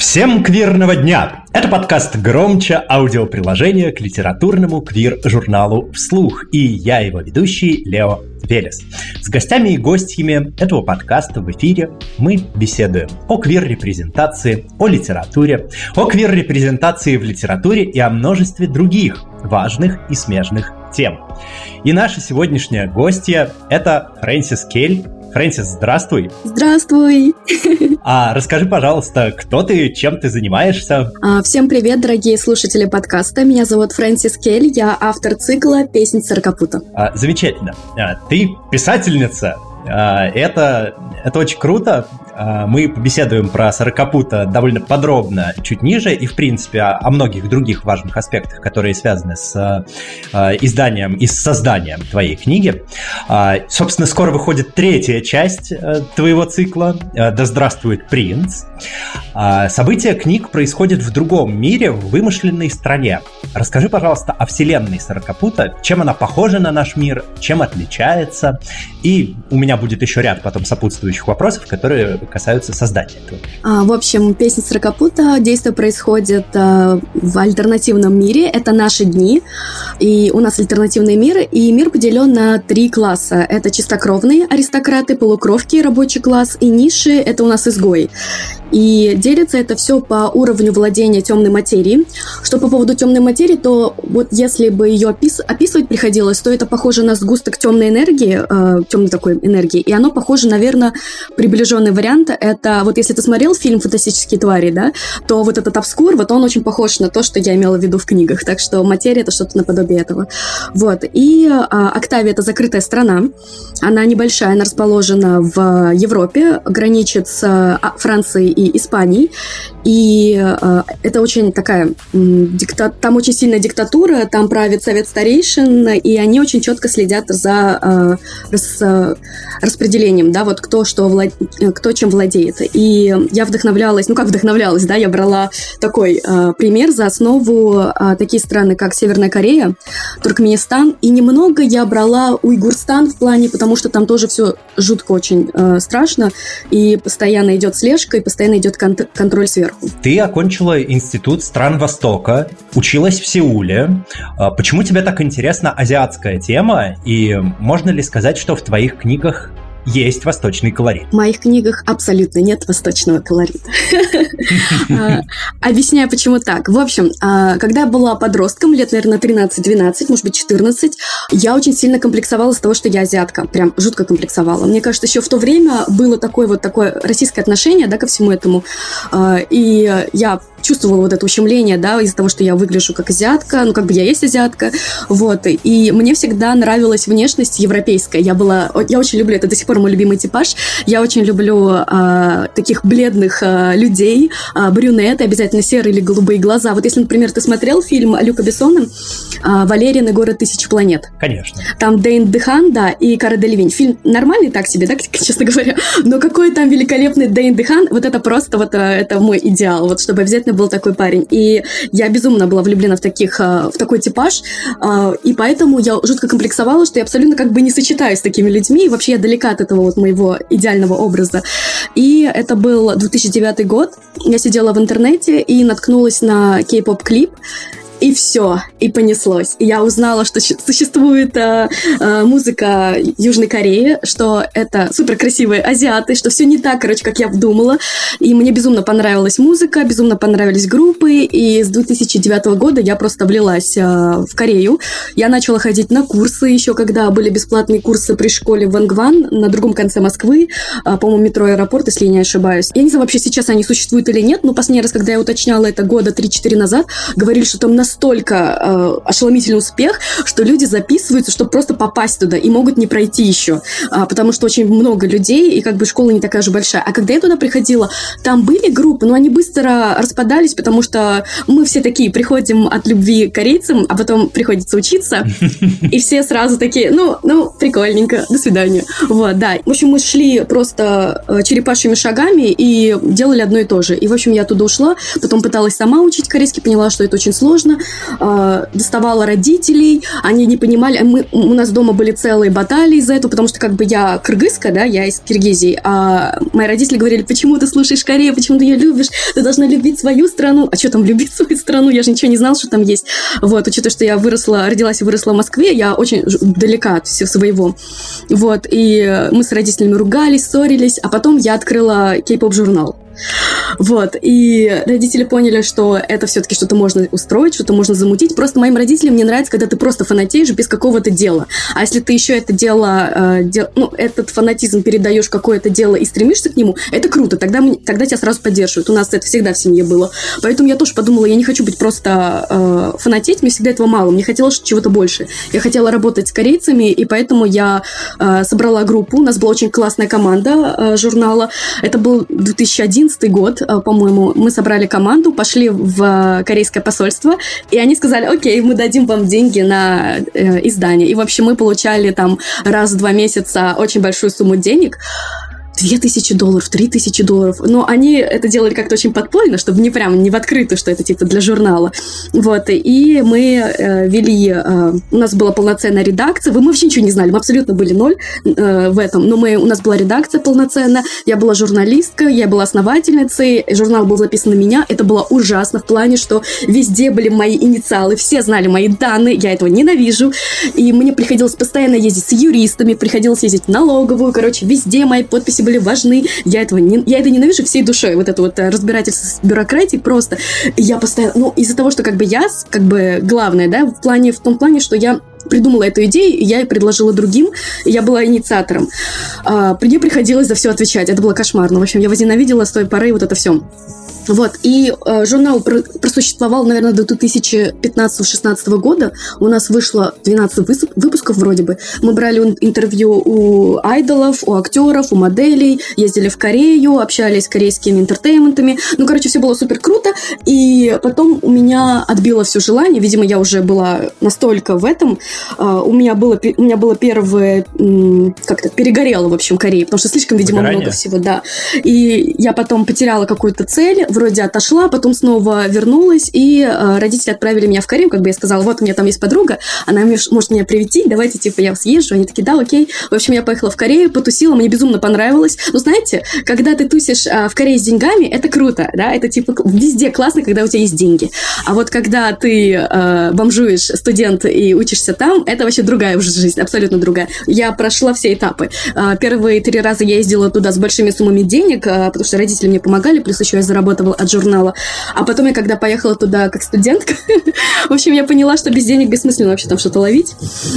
Всем квирного дня! Это подкаст «Громче» аудиоприложение к литературному квир-журналу «Вслух» и я его ведущий Лео Велес. С гостями и гостями этого подкаста в эфире мы беседуем о квир-репрезентации, о литературе, о квир-репрезентации в литературе и о множестве других важных и смежных тем. И наша сегодняшняя гостья – это Фрэнсис Кель, Фрэнсис, здравствуй. Здравствуй. А расскажи, пожалуйста, кто ты, чем ты занимаешься? А, всем привет, дорогие слушатели подкаста. Меня зовут Фрэнсис Кель, я автор цикла «Песнь Сорокопута». А, замечательно. А, ты писательница, это, это очень круто. А, мы побеседуем про Сорокопута довольно подробно чуть ниже и, в принципе, о, многих других важных аспектах, которые связаны с э, изданием и с созданием твоей книги. Э, собственно, скоро выходит третья часть э, твоего цикла «Да здравствует принц». Э, события книг происходят в другом мире, в вымышленной стране. Расскажи, пожалуйста, о вселенной Сорокопута, чем она похожа на наш мир, чем отличается. И у меня будет еще ряд потом сопутствующих вопросов, которые касаются создания этого. А, в общем, песня Сорокопута, действие происходит а, в альтернативном мире, это наши дни, и у нас альтернативный мир, и мир поделен на три класса. Это чистокровные аристократы, полукровки, рабочий класс, и ниши, это у нас изгой. И делится это все по уровню владения темной материей. Что по поводу темной материи, то вот если бы ее опис описывать приходилось, то это похоже на сгусток темной энергии, э, темной такой энергии, и оно похоже, наверное, приближенный вариант. Это вот если ты смотрел фильм «Фантастические твари», да, то вот этот обскур, вот он очень похож на то, что я имела в виду в книгах. Так что материя это что-то наподобие этого. Вот. И э, Октавия это закрытая страна. Она небольшая, она расположена в Европе, граничит с а, Францией и Испанией. И э, это очень такая... Дикта... Там очень сильная диктатура, там правит совет старейшин, и они очень четко следят за э, рас, распределением, да, вот кто что влад... кто чем владеет. И я вдохновлялась, ну как вдохновлялась, да, я брала такой э, пример за основу э, такие страны, как Северная Корея, Туркменистан, и немного я брала Уйгурстан в плане, потому что там тоже все жутко очень э, страшно, и постоянно идет слежка, и постоянно идет кон- контроль сверху. Ты окончила Институт стран Востока, училась в Сеуле. А почему тебе так интересна азиатская тема? И можно ли сказать, что в твоих книгах есть восточный колорит. В моих книгах абсолютно нет восточного колорита. А, объясняю, почему так. В общем, а, когда я была подростком, лет, наверное, 13-12, может быть, 14, я очень сильно комплексовала с того, что я азиатка. Прям жутко комплексовала. Мне кажется, еще в то время было такое вот такое российское отношение, да, ко всему этому. А, и я чувствовала вот это ущемление, да, из-за того, что я выгляжу как азиатка, ну, как бы я есть азиатка, вот, и мне всегда нравилась внешность европейская, я была, я очень люблю, это до сих пор мой любимый типаж, я очень люблю а, таких бледных а, людей, а, брюнеты, обязательно серые или голубые глаза, вот если, например, ты смотрел фильм Люка Бессона а, «Валерин и город тысяч планет», Конечно. Там Дэйн Дехан, да, и Кара Делевинь, фильм нормальный так себе, да, честно говоря, но какой там великолепный Дэйн Дехан, вот это просто вот а, это мой идеал, вот чтобы обязательно действительно был такой парень. И я безумно была влюблена в, таких, э, в такой типаж, э, и поэтому я жутко комплексовала, что я абсолютно как бы не сочетаюсь с такими людьми, и вообще я далека от этого вот моего идеального образа. И это был 2009 год, я сидела в интернете и наткнулась на кей-поп клип, и все, и понеслось. Я узнала, что существует э, э, музыка Южной Кореи, что это супер красивые азиаты, что все не так, короче, как я думала. И мне безумно понравилась музыка, безумно понравились группы. И с 2009 года я просто влилась э, в Корею. Я начала ходить на курсы еще, когда были бесплатные курсы при школе в Ангван на другом конце Москвы, э, по-моему, метро аэропорт, если я не ошибаюсь. Я не знаю вообще сейчас они существуют или нет, но последний раз, когда я уточняла это года 3-4 назад, говорили, что там на настолько э, ошеломительный успех, что люди записываются, чтобы просто попасть туда, и могут не пройти еще, а, потому что очень много людей, и как бы школа не такая же большая. А когда я туда приходила, там были группы, но они быстро распадались, потому что мы все такие приходим от любви к корейцам, а потом приходится учиться, и все сразу такие, ну, ну, прикольненько, до свидания. Вот, да. В общем, мы шли просто э, черепашьими шагами и делали одно и то же. И, в общем, я туда ушла, потом пыталась сама учить корейский, поняла, что это очень сложно, э, доставала родителей, они не понимали, мы, у нас дома были целые баталии из-за этого, потому что как бы я кыргызка, да, я из Киргизии, а мои родители говорили, почему ты слушаешь Корею, почему ты ее любишь, ты должна любить свою страну. А что там любить свою страну? Я же ничего не знала, что там есть. Вот, учитывая, что я выросла, родилась и выросла в Москве, я очень далека от всего своего. Вот, и мы с родителями ругались, ссорились, а потом я открыла кей-поп журнал. Вот, и родители поняли, что это все-таки что-то можно устроить, что-то можно замутить. Просто моим родителям не нравится, когда ты просто фанатеешь без какого-то дела. А если ты еще это дело, э, дел, ну, этот фанатизм передаешь какое-то дело и стремишься к нему, это круто, тогда, тогда тебя сразу поддерживают. У нас это всегда в семье было. Поэтому я тоже подумала, я не хочу быть просто э, фанатеть, мне всегда этого мало, мне хотелось чего-то больше. Я хотела работать с корейцами, и поэтому я э, собрала группу, у нас была очень классная команда э, журнала. Это был 2011 2011 год, э, по-моему, мы собрали команду, пошли в э, корейское посольство, и они сказали, окей, мы дадим вам деньги на э, издание. И, в общем, мы получали там раз в два месяца очень большую сумму денег. 2000 долларов, 3000 долларов. Но они это делали как-то очень подпольно, чтобы не прям не в открытую, что это типа для журнала. Вот, и мы э, вели, э, у нас была полноценная редакция, мы вообще ничего не знали, мы абсолютно были ноль э, в этом, но мы, у нас была редакция полноценная, я была журналистка, я была основательницей, журнал был записан на меня, это было ужасно в плане, что везде были мои инициалы, все знали мои данные, я этого ненавижу, и мне приходилось постоянно ездить с юристами, приходилось ездить в налоговую, короче, везде мои подписи были были важны. Я этого не, я это ненавижу всей душой. Вот это вот э, разбирательство с бюрократией просто. Я постоянно, ну, из-за того, что как бы я, как бы главное, да, в плане, в том плане, что я придумала эту идею, и я ее предложила другим, я была инициатором. А, мне приходилось за все отвечать, это было кошмарно. В общем, я возненавидела с той поры вот это все. Вот, и э, журнал пр просуществовал, наверное, до 2015-16 года. У нас вышло 12 выпусков вроде бы. Мы брали интервью у айдолов, у актеров, у моделей, ездили в Корею, общались с корейскими интертейментами. Ну, короче, все было супер круто. И потом у меня отбило все желание. Видимо, я уже была настолько в этом. Э, у меня было, у меня было первое, как-то перегорело, в общем, Корея, потому что слишком, видимо, Выгорание. много всего, да. И я потом потеряла какую-то цель, вроде отошла, потом снова вернулась, и э, родители отправили меня в Корею, как бы я сказала, вот у меня там есть подруга, она может меня привести, давайте, типа, я съезжу. Они такие, да, окей. В общем, я поехала в Корею, потусила, мне безумно понравилось. Но знаете, когда ты тусишь э, в Корее с деньгами, это круто, да, это типа везде классно, когда у тебя есть деньги. А вот когда ты э, бомжуешь, студент и учишься там, это вообще другая уже жизнь, абсолютно другая. Я прошла все этапы. Э, первые три раза я ездила туда с большими суммами денег, э, потому что родители мне помогали, плюс еще я заработала зарабатывала от журнала. А потом я, когда поехала туда как студентка, в общем, я поняла, что без денег бессмысленно вообще там что-то ловить.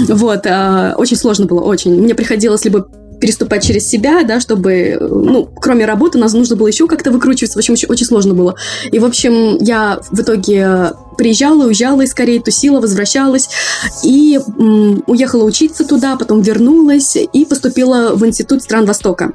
Вот, а, очень сложно было, очень. Мне приходилось либо переступать через себя, да, чтобы, ну, кроме работы, нас нужно было еще как-то выкручиваться. В общем, очень, очень сложно было. И, в общем, я в итоге приезжала, уезжала из Кореи, тусила, возвращалась и м, уехала учиться туда, потом вернулась и поступила в Институт стран Востока.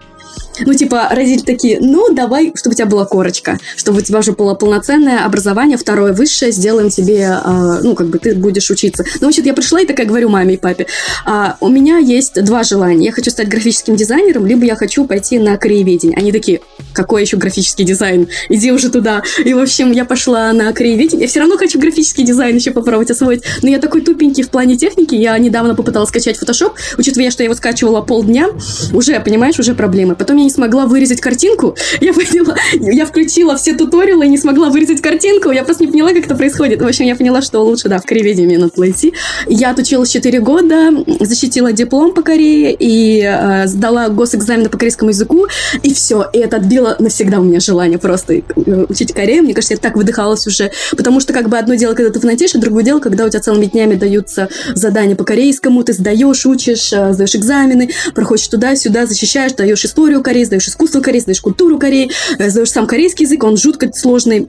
Ну, типа, родители такие, ну, давай, чтобы у тебя была корочка, чтобы у тебя уже было полноценное образование, второе высшее, сделаем тебе, э, ну, как бы ты будешь учиться. Ну, вообще я пришла и такая говорю маме и папе, а, у меня есть два желания. Я хочу стать графическим дизайнером, либо я хочу пойти на корееведение. Они такие, какой еще графический дизайн? Иди уже туда. И, в общем, я пошла на корееведение. Я все равно хочу графический дизайн еще попробовать освоить. Но я такой тупенький в плане техники. Я недавно попыталась скачать Photoshop, учитывая, что я его скачивала полдня. Уже, понимаешь, уже проблемы. Потом я не смогла вырезать картинку. Я поняла, я включила все туториалы и не смогла вырезать картинку. Я просто не поняла, как это происходит. В общем, я поняла, что лучше, да, в корееведении мне надо пойти. Я отучилась 4 года, защитила диплом по Корее и э, сдала госэкзамены по корейскому языку. И все. И это отбило навсегда у меня желание просто э, учить Корею. Мне кажется, я так выдыхалась уже. Потому что как бы одно дело, когда ты фанатишь, а другое дело, когда у тебя целыми днями даются задания по корейскому, ты сдаешь, учишь, э, сдаешь экзамены, проходишь туда-сюда, защищаешь, даешь историю Кореи, сдаешь искусство Кореи, сдаешь культуру Кореи, сдаешь сам корейский язык, он жутко сложный.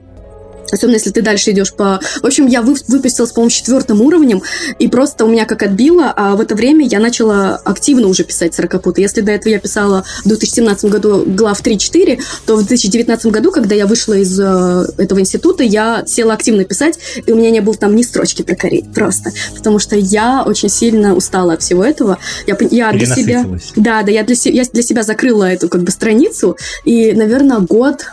Особенно если ты дальше идешь по... В общем, я вы, выпустилась, по-моему, четвертым уровнем, и просто у меня как отбило, а в это время я начала активно уже писать сорокопуты. Если до этого я писала в 2017 году глав 3-4, то в 2019 году, когда я вышла из э, этого института, я села активно писать, и у меня не было там ни строчки про Корею, просто. Потому что я очень сильно устала от всего этого. Я, я для себя... Да, да, я для, я для себя закрыла эту как бы страницу, и, наверное, год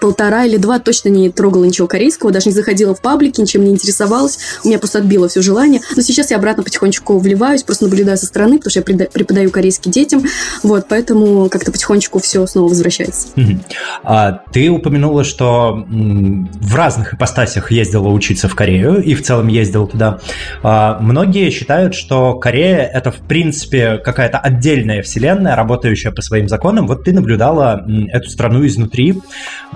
полтора или два точно не трогала ничего корейского, даже не заходила в паблики, ничем не интересовалась. У меня просто отбило все желание. Но сейчас я обратно потихонечку вливаюсь, просто наблюдаю со стороны, потому что я преподаю корейский детям. Вот, поэтому как-то потихонечку все снова возвращается. А, ты упомянула, что в разных ипостасях ездила учиться в Корею и в целом ездила туда. А, многие считают, что Корея это в принципе какая-то отдельная вселенная, работающая по своим законам. Вот ты наблюдала эту страну изнутри.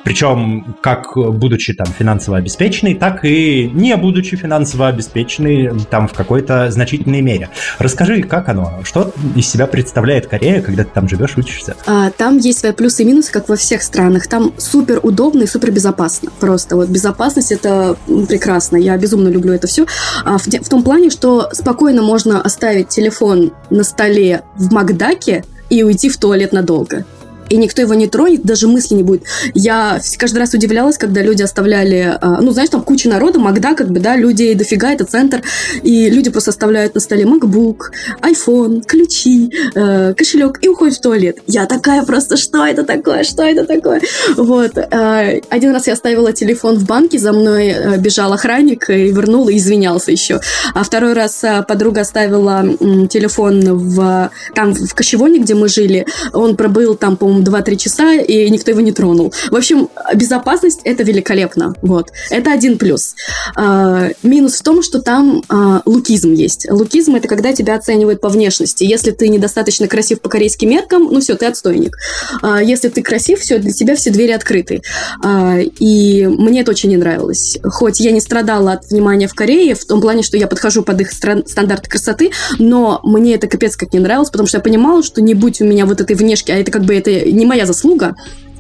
Причем как будучи там финансово обеспеченной, так и не будучи финансово обеспеченной там в какой-то значительной мере. Расскажи, как оно? Что из себя представляет Корея, когда ты там живешь, учишься? А, там есть свои плюсы и минусы, как во всех странах. Там супер удобно и супер безопасно. Просто вот безопасность это прекрасно. Я безумно люблю это все. А, в, в том плане, что спокойно можно оставить телефон на столе в Макдаке и уйти в туалет надолго и никто его не тронет, даже мысли не будет. Я каждый раз удивлялась, когда люди оставляли, а, ну, знаешь, там куча народа, Магда, как бы, да, людей дофига, это центр, и люди просто оставляют на столе MacBook, iPhone, ключи, э, кошелек и уходят в туалет. Я такая просто, что это такое, что это такое? Вот. Э, один раз я оставила телефон в банке, за мной э, бежал охранник и вернул, и извинялся еще. А второй раз подруга оставила телефон в, там, в Кощевоне, где мы жили, он пробыл там, по-моему, 2-3 часа, и никто его не тронул. В общем, безопасность — это великолепно. Вот. Это один плюс. А, минус в том, что там а, лукизм есть. Лукизм — это когда тебя оценивают по внешности. Если ты недостаточно красив по корейским меркам, ну все, ты отстойник. А, если ты красив, все, для тебя все двери открыты. А, и мне это очень не нравилось. Хоть я не страдала от внимания в Корее, в том плане, что я подхожу под их стандарты красоты, но мне это капец как не нравилось, потому что я понимала, что не будь у меня вот этой внешки, а это как бы это не моя заслуга,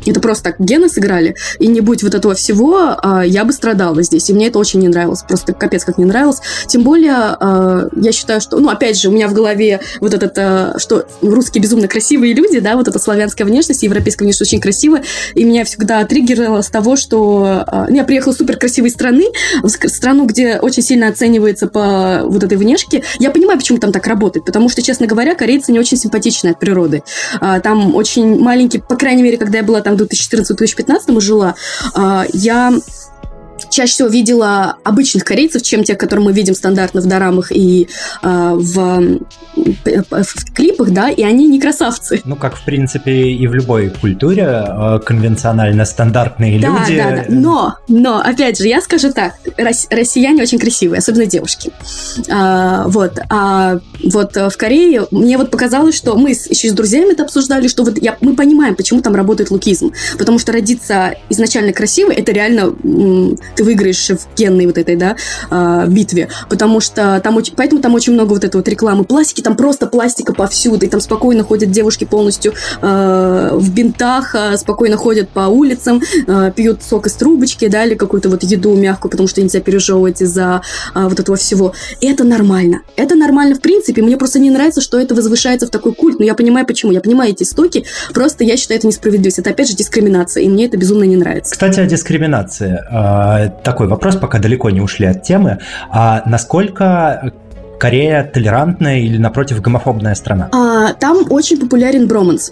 это просто так гены сыграли, и не будь вот этого всего, а, я бы страдала здесь, и мне это очень не нравилось, просто капец как не нравилось. Тем более, а, я считаю, что, ну, опять же, у меня в голове вот этот, а, что русские безумно красивые люди, да, вот эта славянская внешность, европейская внешность очень красивая, и меня всегда триггерило с того, что ну, я приехала супер красивой страны, в страну, где очень сильно оценивается по вот этой внешке. Я понимаю, почему там так работает, потому что, честно говоря, корейцы не очень симпатичные от природы. Там очень маленький, по крайней мере, когда я была там 2014-2015 жила, а, я чаще всего видела обычных корейцев, чем тех, которые мы видим стандартно в дорамах и э, в, в клипах, да, и они не красавцы. Ну, как, в принципе, и в любой культуре э, конвенционально стандартные да, люди. Да, да, но, но, опять же, я скажу так, россияне очень красивые, особенно девушки. А, вот, а вот в Корее мне вот показалось, что мы еще с друзьями это обсуждали, что вот я, мы понимаем, почему там работает лукизм, потому что родиться изначально красивой, это реально ты выиграешь в генной вот этой, да, а, битве, потому что там очень, поэтому там очень много вот этой вот рекламы пластики, там просто пластика повсюду, и там спокойно ходят девушки полностью э, в бинтах, э, спокойно ходят по улицам, э, пьют сок из трубочки, да, или какую-то вот еду мягкую, потому что нельзя пережевывать из-за э, вот этого всего. И это нормально. Это нормально в принципе, мне просто не нравится, что это возвышается в такой культ, но я понимаю почему, я понимаю эти истоки, просто я считаю это несправедливость, это опять же дискриминация, и мне это безумно не нравится. Кстати, о дискриминации. А, такой вопрос, пока далеко не ушли от темы. А насколько Корея толерантная или, напротив, гомофобная страна? А, там очень популярен броманс.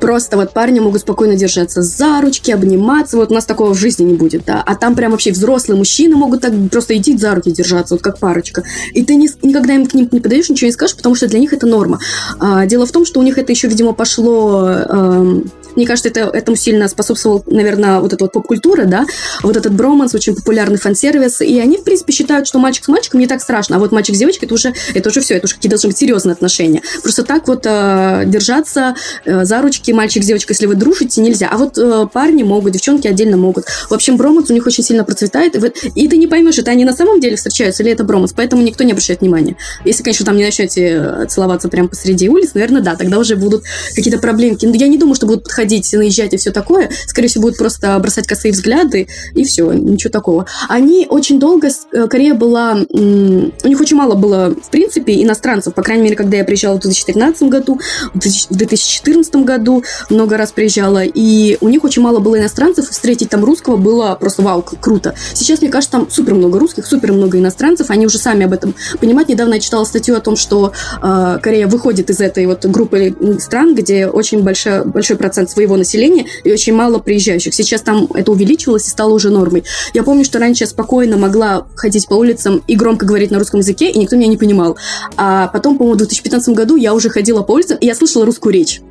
Просто вот парни могут спокойно держаться за ручки, обниматься. Вот у нас такого в жизни не будет, да. А там прям вообще взрослые мужчины могут так просто идти за руки держаться, вот как парочка. И ты не, никогда им к ним не подаешь, ничего не скажешь, потому что для них это норма. А, дело в том, что у них это еще, видимо, пошло... Э, мне кажется, это, этому сильно способствовал, наверное, вот эта вот поп-культура, да, вот этот броманс, очень популярный фан-сервис, и они, в принципе, считают, что мальчик с мальчиком не так страшно, а вот мальчик с девочкой, это уже, это уже все, это уже какие-то должны быть серьезные отношения. Просто так вот э, держаться э, за ручки мальчик с девочкой, если вы дружите, нельзя. А вот э, парни могут, девчонки отдельно могут. В общем, броманс у них очень сильно процветает, и, вы, и ты не поймешь, это они на самом деле встречаются или это броманс, поэтому никто не обращает внимания. Если, конечно, там не начнете э, целоваться прямо посреди улиц, наверное, да, тогда уже будут какие-то проблемки. Но я не думаю, что будут подходить подходить, наезжать и все такое. Скорее всего, будут просто бросать косые взгляды, и все, ничего такого. Они очень долго, э, Корея была, у них очень мало было, в принципе, иностранцев, по крайней мере, когда я приезжала в 2013 году, в 2014 году много раз приезжала, и у них очень мало было иностранцев, встретить там русского было просто вау, круто. Сейчас, мне кажется, там супер много русских, супер много иностранцев, они уже сами об этом понимают. Недавно я читала статью о том, что э, Корея выходит из этой вот группы стран, где очень большой, большой процент своего населения и очень мало приезжающих. Сейчас там это увеличилось и стало уже нормой. Я помню, что раньше я спокойно могла ходить по улицам и громко говорить на русском языке, и никто меня не понимал. А потом, по-моему, в 2015 году я уже ходила по улицам, и я слышала русскую речь.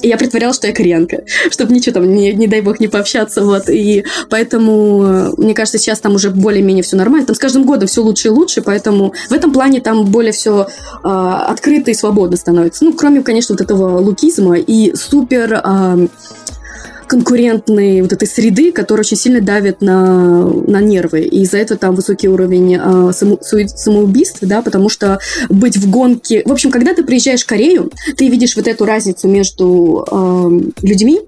И я притворялась, что я кореянка, чтобы ничего там, не, не дай бог, не пообщаться, вот. И поэтому, э, мне кажется, сейчас там уже более-менее все нормально. Там с каждым годом все лучше и лучше, поэтому в этом плане там более все э, открыто и свободно становится. Ну, кроме, конечно, вот этого лукизма и супер... Э, конкурентной вот этой среды, которая очень сильно давит на, на нервы. И из-за этого там высокий уровень э, само, самоубийств, да, потому что быть в гонке... В общем, когда ты приезжаешь в Корею, ты видишь вот эту разницу между э, людьми,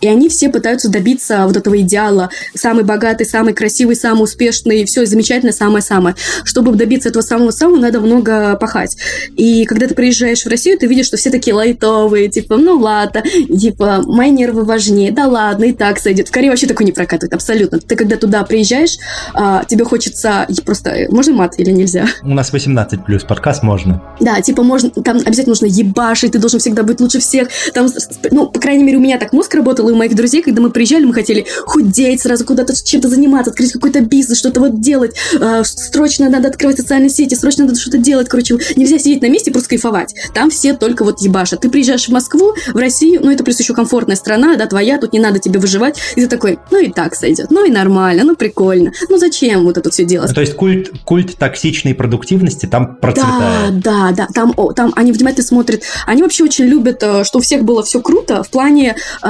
и они все пытаются добиться вот этого идеала. Самый богатый, самый красивый, самый успешный, все замечательно, самое-самое. Чтобы добиться этого самого-самого, надо много пахать. И когда ты приезжаешь в Россию, ты видишь, что все такие лайтовые, типа, ну ладно, типа, мои нервы важнее, да ладно, и так сойдет. В Корее вообще такой не прокатывает, абсолютно. Ты когда туда приезжаешь, а, тебе хочется просто... Можно мат или нельзя? У нас 18 плюс подкаст можно. Да, типа можно, там обязательно нужно ебашить, ты должен всегда быть лучше всех. Там, ну, по крайней мере, у меня так мозг работал, и у моих друзей, когда мы приезжали, мы хотели худеть, сразу куда-то чем-то заниматься, открыть какой-то бизнес, что-то вот делать. Э, срочно надо открывать социальные сети, срочно надо что-то делать. Короче, нельзя сидеть на месте и просто кайфовать. Там все только вот ебашат. Ты приезжаешь в Москву, в Россию, ну это плюс еще комфортная страна, да, твоя, тут не надо тебе выживать. И ты такой, ну и так сойдет, ну и нормально, ну прикольно. Ну зачем вот это все делать? Ну, то есть культ, культ токсичной продуктивности там процветает. Да, да, да. Там, о, там они внимательно смотрят. Они вообще очень любят, э, что у всех было все круто в плане э,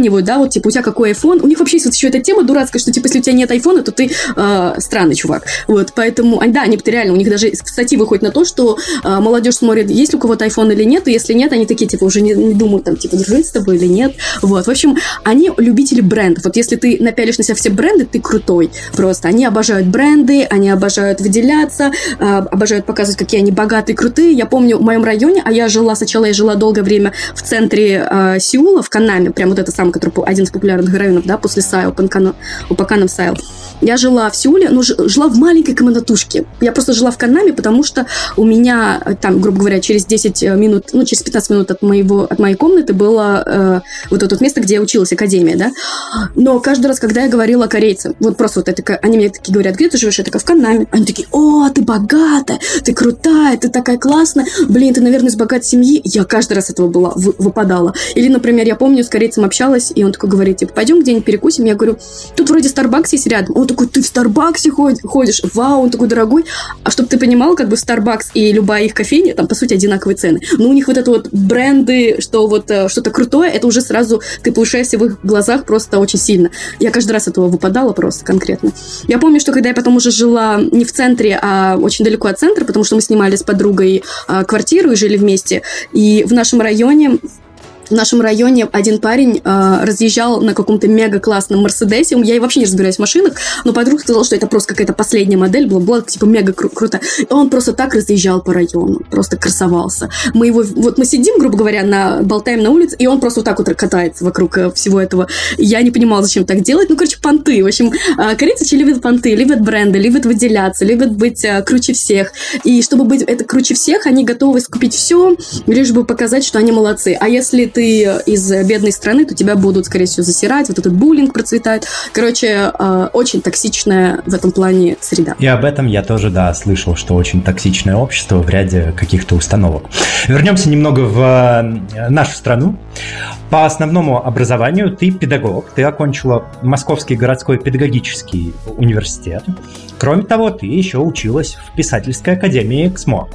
оценивают, да, вот, типа, у тебя какой iPhone. У них вообще есть вот еще эта тема дурацкая, что, типа, если у тебя нет айфона, то ты э, странный чувак. Вот, поэтому, да, они реально, у них даже статьи выходят на то, что э, молодежь смотрит, есть у кого-то iPhone или нет, и если нет, они такие, типа, уже не, не думают, там, типа, дружить с тобой или нет. Вот, в общем, они любители брендов. Вот если ты напялишь на себя все бренды, ты крутой. Просто они обожают бренды, они обожают выделяться, э, обожают показывать, какие они богатые, крутые. Я помню, в моем районе, а я жила, сначала я жила долгое время в центре э, Сеула, в Канаме, прям вот это самый, который один из популярных районов, да, после Сайл, Упаканом Сайл. Я жила в Сеуле, но жила в маленькой комнатушке. Я просто жила в Канаме, потому что у меня э, там, грубо говоря, через 10 э, минут, ну, через 15 минут от, моего, от моей комнаты было э, вот это вот место, где я училась, академия, да. Но каждый раз, когда я говорила корейцам, вот просто вот это, они мне такие говорят, где ты живешь? Я такая, в Канаме. Они такие, о, ты богатая, ты крутая, ты такая классная, блин, ты, наверное, из богатой семьи. Я каждый раз этого была, выпадала. Или, например, я помню, с корейцем общалась, и он такой говорит, типа, пойдем где-нибудь перекусим. Я говорю, тут вроде Starbucks есть рядом. Он такой, ты в Старбаксе ходишь? Вау, он такой дорогой. А чтобы ты понимал, как бы Starbucks и любая их кофейня, там, по сути, одинаковые цены. Но у них вот это вот бренды, что вот э, что-то крутое, это уже сразу ты повышаешься в их глазах просто очень сильно. Я каждый раз этого выпадала просто конкретно. Я помню, что когда я потом уже жила не в центре, а очень далеко от центра, потому что мы снимали с подругой а, квартиру и жили вместе. И в нашем районе в нашем районе один парень э, разъезжал на каком-то мега классном Мерседесе. Я вообще не разбираюсь в машинах, но подруга сказала, что это просто какая-то последняя модель была типа мега кру- круто. И он просто так разъезжал по району, просто красовался. Мы его, вот мы сидим, грубо говоря, на, болтаем на улице, и он просто вот так вот катается вокруг э, всего этого. Я не понимала, зачем так делать. Ну, короче, понты. В общем, э, корейцы любят понты, любят бренды, любят выделяться, любят быть э, круче всех. И чтобы быть это круче всех, они готовы скупить все, лишь бы показать, что они молодцы. А если ты ты из бедной страны, то тебя будут, скорее всего, засирать, вот этот буллинг процветает. Короче, э, очень токсичная в этом плане среда. И об этом я тоже, да, слышал, что очень токсичное общество в ряде каких-то установок. Вернемся немного в э, нашу страну. По основному образованию ты педагог, ты окончила Московский городской педагогический университет. Кроме того, ты еще училась в писательской академии КСМО.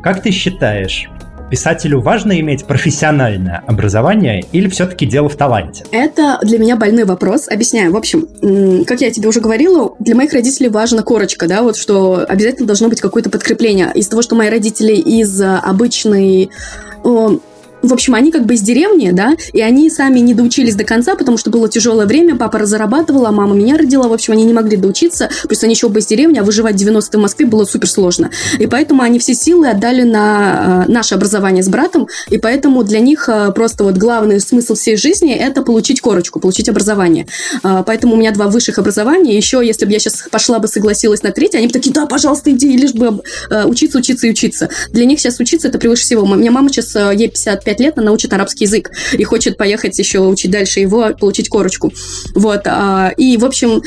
Как ты считаешь, писателю важно иметь профессиональное образование или все-таки дело в таланте? Это для меня больной вопрос. Объясняю. В общем, как я тебе уже говорила, для моих родителей важна корочка, да, вот что обязательно должно быть какое-то подкрепление. Из того, что мои родители из обычной в общем, они как бы из деревни, да, и они сами не доучились до конца, потому что было тяжелое время, папа разрабатывала, а мама меня родила, в общем, они не могли доучиться, плюс они еще оба из деревни, а выживать 90 в Москве было супер сложно. И поэтому они все силы отдали на э, наше образование с братом, и поэтому для них э, просто вот главный смысл всей жизни – это получить корочку, получить образование. Э, поэтому у меня два высших образования, еще если бы я сейчас пошла бы согласилась на третье, они бы такие, да, пожалуйста, иди, лишь бы учиться, учиться и учиться. Для них сейчас учиться – это превыше всего. У меня мама сейчас, ей 55 5 лет она учит арабский язык и хочет поехать еще учить дальше его, получить корочку. Вот. А, и, в общем,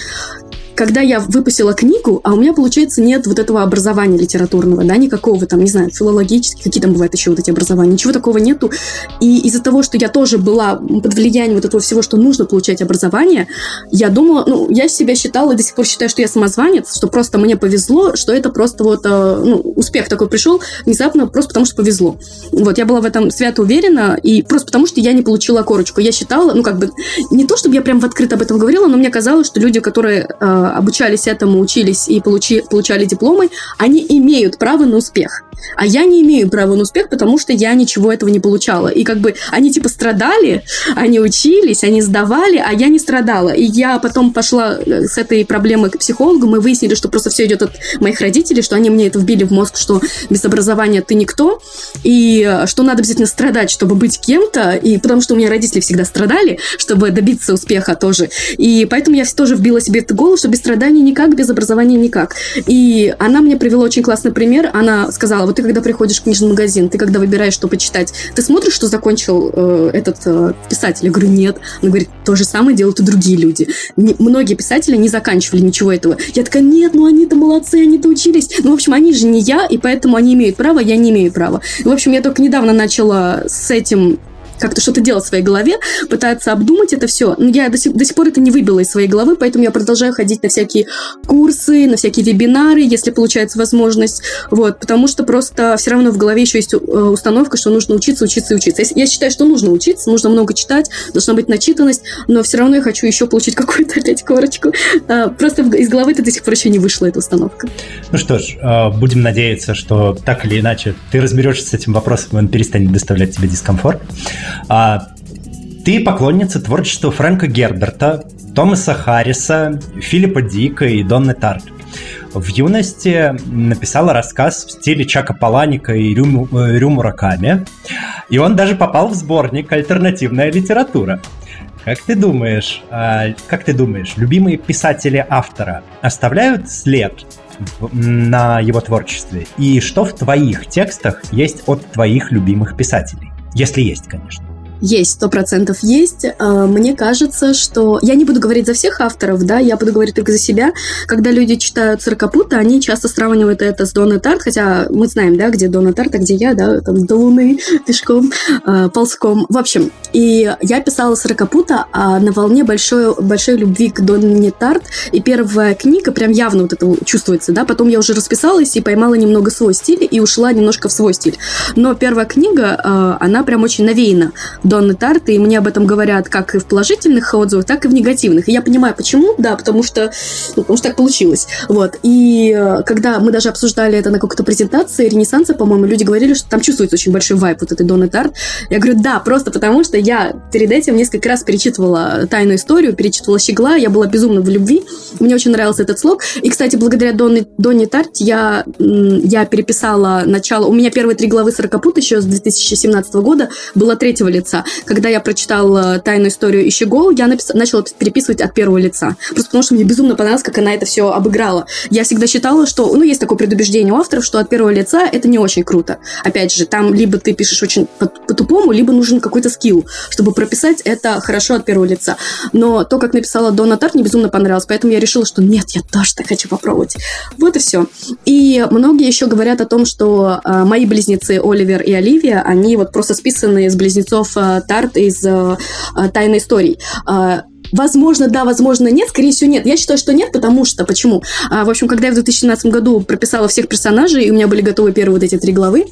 когда я выпустила книгу, а у меня, получается, нет вот этого образования литературного, да, никакого там, не знаю, филологических, какие там бывают еще вот эти образования, ничего такого нету. И из-за того, что я тоже была под влиянием вот этого всего, что нужно получать образование, я думала, ну, я себя считала до сих пор считаю, что я самозванец, что просто мне повезло, что это просто вот, э, ну, успех такой пришел внезапно просто потому, что повезло. Вот, я была в этом свято уверена, и просто потому, что я не получила корочку. Я считала, ну, как бы, не то, чтобы я прям в открыто об этом говорила, но мне казалось, что люди, которые э, обучались этому, учились и получи, получали дипломы, они имеют право на успех. А я не имею права на успех, потому что я ничего этого не получала. И как бы они типа страдали, они учились, они сдавали, а я не страдала. И я потом пошла э, с этой проблемой к психологу, мы выяснили, что просто все идет от моих родителей, что они мне это вбили в мозг, что без образования ты никто, и э, что надо обязательно страдать, чтобы быть кем-то, и потому что у меня родители всегда страдали, чтобы добиться успеха тоже. И поэтому я тоже вбила себе в голову, что без страданий никак, без образования никак. И она мне привела очень классный пример. Она сказала, ты когда приходишь в книжный магазин, ты когда выбираешь, что почитать, ты смотришь, что закончил э, этот э, писатель? Я говорю, нет. Она говорит, то же самое делают и другие люди. Не, многие писатели не заканчивали ничего этого. Я такая, нет, ну они-то молодцы, они-то учились. Ну, в общем, они же не я, и поэтому они имеют право, я не имею права. в общем, я только недавно начала с этим как-то что-то делать в своей голове, пытаться обдумать это все. Но я до сих, до сих пор это не выбила из своей головы, поэтому я продолжаю ходить на всякие курсы, на всякие вебинары, если получается возможность. Вот, потому что просто все равно в голове еще есть э, установка, что нужно учиться, учиться и учиться. Я считаю, что нужно учиться, нужно много читать, должна быть начитанность, но все равно я хочу еще получить какую-то опять корочку. А, просто из головы это до сих пор еще не вышла эта установка. Ну что ж, а, будем надеяться, что так или иначе ты разберешься с этим вопросом, и он перестанет доставлять тебе дискомфорт. А, ты поклонница творчества Фрэнка Герберта, Томаса Харриса, Филиппа Дика и Донны Тарт. В юности написала рассказ в стиле Чака Паланика и Рю, э, Рю Мураками, и он даже попал в сборник «Альтернативная литература». Как ты думаешь, а, как ты думаешь, любимые писатели автора оставляют след на его творчестве? И что в твоих текстах есть от твоих любимых писателей? Если есть, конечно. Есть, сто процентов есть. А, мне кажется, что... Я не буду говорить за всех авторов, да, я буду говорить только за себя. Когда люди читают Сорокопута, они часто сравнивают это с Дона Тарт, хотя мы знаем, да, где Дона Тарт, а где я, да, там до Луны пешком, э, ползком. В общем, и я писала Сорокопута а на волне большой, большой любви к Донне Тарт, и первая книга прям явно вот это чувствуется, да, потом я уже расписалась и поймала немного свой стиль и ушла немножко в свой стиль. Но первая книга, она прям очень навеяна Донны Тарты, и мне об этом говорят как и в положительных отзывах, так и в негативных. И я понимаю, почему, да, потому что, ну, потому что так получилось. Вот. И э, когда мы даже обсуждали это на какой-то презентации Ренессанса, по-моему, люди говорили, что там чувствуется очень большой вайп вот этой Донны Тарт. Я говорю, да, просто потому что я перед этим несколько раз перечитывала «Тайную историю», перечитывала «Щегла», я была безумно в любви, мне очень нравился этот слог. И, кстати, благодаря Донне, Донне Тарт я, я переписала начало... У меня первые три главы «Сорокопут» еще с 2017 года было третьего лица. Когда я прочитала «Тайную историю Ищегол», я напис... начала переписывать от первого лица. Просто потому что мне безумно понравилось, как она это все обыграла. Я всегда считала, что, ну, есть такое предубеждение у авторов, что от первого лица это не очень круто. Опять же, там либо ты пишешь очень по-тупому, либо нужен какой-то скилл, чтобы прописать это хорошо от первого лица. Но то, как написала Дона Тарт, мне безумно понравилось, поэтому я решила, что нет, я тоже так хочу попробовать. Вот и все. И многие еще говорят о том, что э, мои близнецы Оливер и Оливия, они вот просто списаны из близнецов э, Тарт из э, э, «Тайной истории». Э, возможно, да, возможно, нет. Скорее всего, нет. Я считаю, что нет, потому что... Почему? А, в общем, когда я в 2017 году прописала всех персонажей, и у меня были готовы первые вот эти три главы,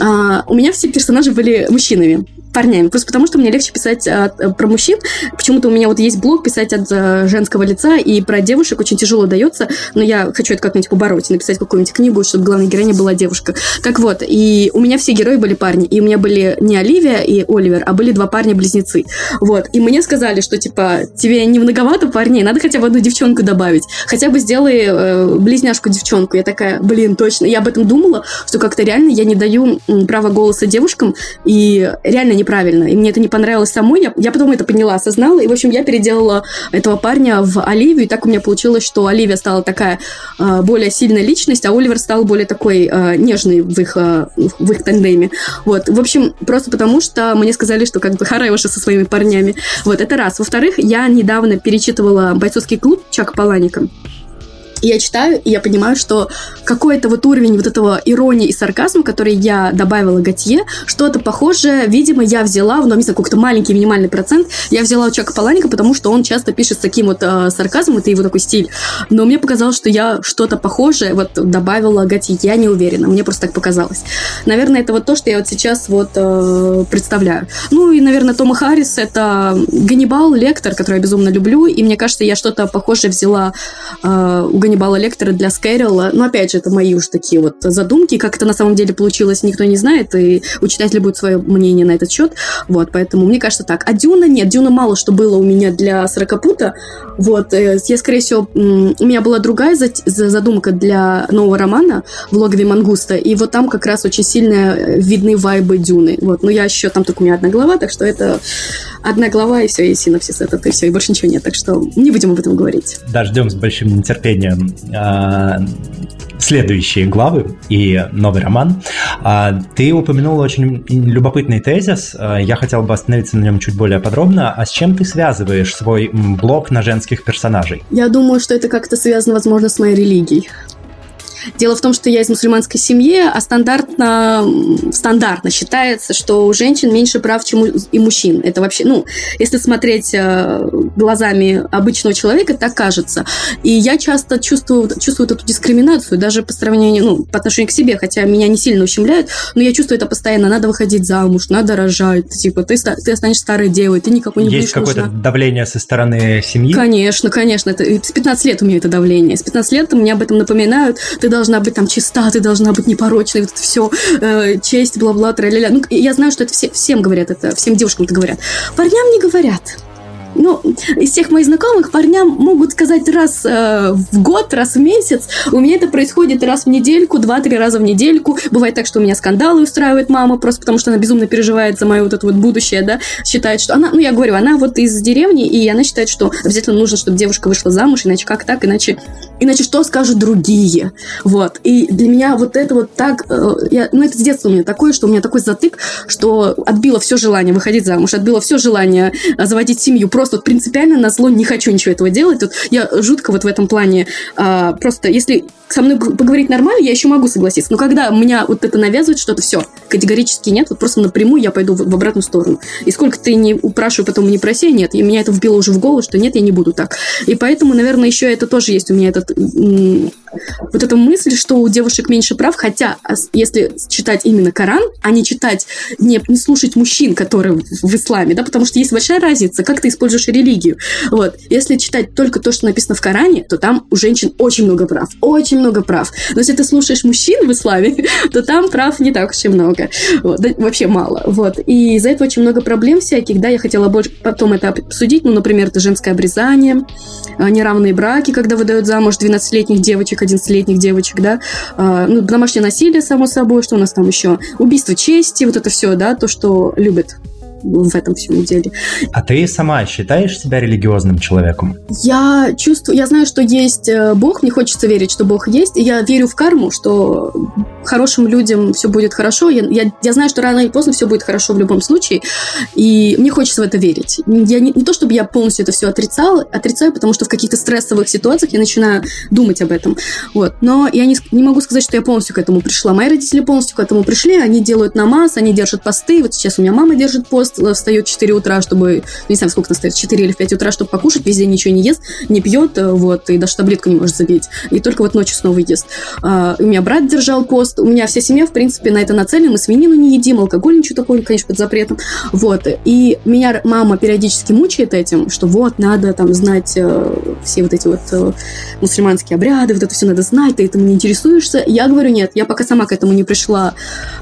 А, у меня все персонажи были мужчинами парнями. Просто потому, что мне легче писать а, про мужчин. Почему-то у меня вот есть блог писать от а, женского лица, и про девушек очень тяжело дается, но я хочу это как-нибудь побороть, написать какую-нибудь книгу, чтобы главной героиня была девушка. Как вот, и у меня все герои были парни, и у меня были не Оливия и Оливер, а были два парня-близнецы. Вот, и мне сказали, что, типа, тебе не многовато парней, надо хотя бы одну девчонку добавить. Хотя бы сделай э, близняшку-девчонку. Я такая, блин, точно. Я об этом думала, что как-то реально я не даю права голоса девушкам, и реально неправильно. И мне это не понравилось самой. Я, я потом это поняла, осознала. И, в общем, я переделала этого парня в Оливию. И так у меня получилось, что Оливия стала такая э, более сильная личность, а Оливер стал более такой э, нежный в их, э, в их тандеме. Вот. В общем, просто потому, что мне сказали, что как бы уже со своими парнями. Вот, это раз. Во-вторых, я недавно перечитывала «Бойцовский клуб» Чака Паланика я читаю, и я понимаю, что какой-то вот уровень вот этого иронии и сарказма, который я добавила Готье, что-то похожее, видимо, я взяла, но не знаю, какой-то маленький минимальный процент, я взяла у Чака Паланика, потому что он часто пишет с таким вот э, сарказмом, это его такой стиль. Но мне показалось, что я что-то похожее вот добавила Готье, я не уверена, мне просто так показалось. Наверное, это вот то, что я вот сейчас вот э, представляю. Ну и, наверное, Тома Харрис это Ганнибал, лектор, который я безумно люблю, и мне кажется, я что-то похожее взяла э, у Ганнибала Лектора для Скайрилла. Но, опять же, это мои уж такие вот задумки. Как это на самом деле получилось, никто не знает, и у читателя будет свое мнение на этот счет. Вот, поэтому мне кажется так. А Дюна нет, Дюна мало что было у меня для Сорокопута. Вот, э, я, скорее всего, у меня была другая задумка для нового романа в логове Мангуста, и вот там как раз очень сильно э, видны вайбы Дюны. Вот, но я еще, там только у меня одна глава, так что это одна глава, и все, и синопсис этот, и все, и больше ничего нет, так что не будем об этом говорить. Да, ждем с большим нетерпением следующие главы и новый роман. А, ты упомянула очень любопытный тезис. А, я хотел бы остановиться на нем чуть более подробно. А с чем ты связываешь свой блог на женских персонажей? Я думаю, что это как-то связано, возможно, с моей религией. Дело в том, что я из мусульманской семьи, а стандартно, стандартно считается, что у женщин меньше прав, чем у, и мужчин. Это вообще, ну, если смотреть э, глазами обычного человека, так кажется. И я часто чувствую, чувствую эту дискриминацию, даже по сравнению, ну, по отношению к себе, хотя меня не сильно ущемляют, но я чувствую это постоянно. Надо выходить замуж, надо рожать, типа, ты, ты останешься старой девой, ты никакой не Есть будешь какое-то давление со стороны семьи? Конечно, конечно. Это, с 15 лет у меня это давление. С 15 лет мне об этом напоминают. Ты должна быть там чиста, ты должна быть непорочной, вот это все, э, честь, бла-бла, тра-ля-ля. Ну, я знаю, что это все, всем говорят, это всем девушкам это говорят. Парням не говорят ну, из всех моих знакомых парням могут сказать раз э, в год, раз в месяц. У меня это происходит раз в недельку, два-три раза в недельку. Бывает так, что у меня скандалы устраивает мама, просто потому что она безумно переживает за мое вот это вот будущее, да, считает, что она, ну, я говорю, она вот из деревни, и она считает, что обязательно нужно, чтобы девушка вышла замуж, иначе как так, иначе, иначе что скажут другие, вот. И для меня вот это вот так, э, я, ну, это с детства у меня такое, что у меня такой затык, что отбило все желание выходить замуж, отбило все желание заводить семью, просто вот принципиально на зло не хочу ничего этого делать. Вот я жутко вот в этом плане а, просто, если со мной поговорить нормально, я еще могу согласиться. Но когда меня вот это навязывает что-то, все, категорически нет, вот просто напрямую я пойду в, в обратную сторону. И сколько ты не упрашивай, потом не проси, нет. И меня это вбило уже в голову, что нет, я не буду так. И поэтому, наверное, еще это тоже есть у меня этот вот эта мысль, что у девушек меньше прав, хотя если читать именно Коран, а не читать, не, не слушать мужчин, которые в, в исламе, да, потому что есть большая разница, как ты используешь религию. Вот. Если читать только то, что написано в Коране, то там у женщин очень много прав. Очень много прав. Но если ты слушаешь мужчин в исламе, то там прав не так уж и много. Вот. Да, вообще мало. Вот. И из-за этого очень много проблем всяких. Да, я хотела больше потом это обсудить. Ну, например, это женское обрезание, а, неравные браки, когда выдают замуж 12-летних девочек, 11-летних девочек, да. А, ну, домашнее насилие, само собой. Что у нас там еще? Убийство чести, вот это все, да, то, что любят в этом всем деле. А ты сама считаешь себя религиозным человеком? Я чувствую, я знаю, что есть э, Бог, мне хочется верить, что Бог есть, и я верю в карму, что хорошим людям все будет хорошо. Я, я, я знаю, что рано или поздно все будет хорошо в любом случае, и мне хочется в это верить. Я не, не то, чтобы я полностью это все отрицала, отрицаю, потому что в каких-то стрессовых ситуациях я начинаю думать об этом. Вот. Но я не, не могу сказать, что я полностью к этому пришла. Мои родители полностью к этому пришли, они делают намаз, они держат посты. Вот сейчас у меня мама держит пост, встает в 4 утра, чтобы, не знаю, сколько она встает, 4 или в 5 утра, чтобы покушать, весь день ничего не ест, не пьет, вот, и даже таблетку не может забить. И только вот ночью снова ест. А, у меня брат держал пост, у меня вся семья, в принципе, на это нацелена. Мы свинину не едим, алкоголь ничего такого, конечно, под запретом. Вот. И меня мама периодически мучает этим, что вот, надо там знать э, все вот эти вот э, мусульманские обряды, вот это все надо знать, ты этому не интересуешься. Я говорю, нет, я пока сама к этому не пришла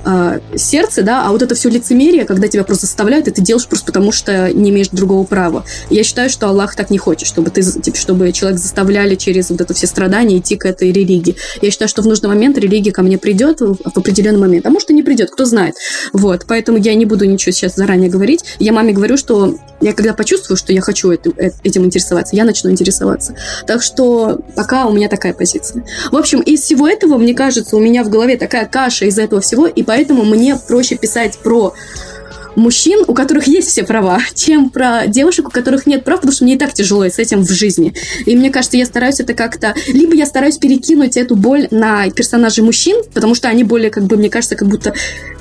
э, сердце, да, а вот это все лицемерие, когда тебя просто заставляют, и ты делаешь просто потому, что не имеешь другого права. Я считаю, что Аллах так не хочет, чтобы ты, типа, чтобы человек заставляли через вот это все страдания идти к этой религии. Я считаю, что в нужный момент религия ко мне придет в, определенный момент, а может и не придет, кто знает. Вот, поэтому я не буду ничего сейчас заранее говорить. Я маме говорю, что я когда почувствую, что я хочу это, этим интересоваться, я начну интересоваться. Так что пока у меня такая позиция. В общем, из всего этого, мне кажется, у меня в голове такая каша из этого всего, и поэтому мне проще писать про мужчин, у которых есть все права, чем про девушек, у которых нет прав, потому что мне и так тяжело с этим в жизни. И мне кажется, я стараюсь это как-то... Либо я стараюсь перекинуть эту боль на персонажей мужчин, потому что они более, как бы, мне кажется, как будто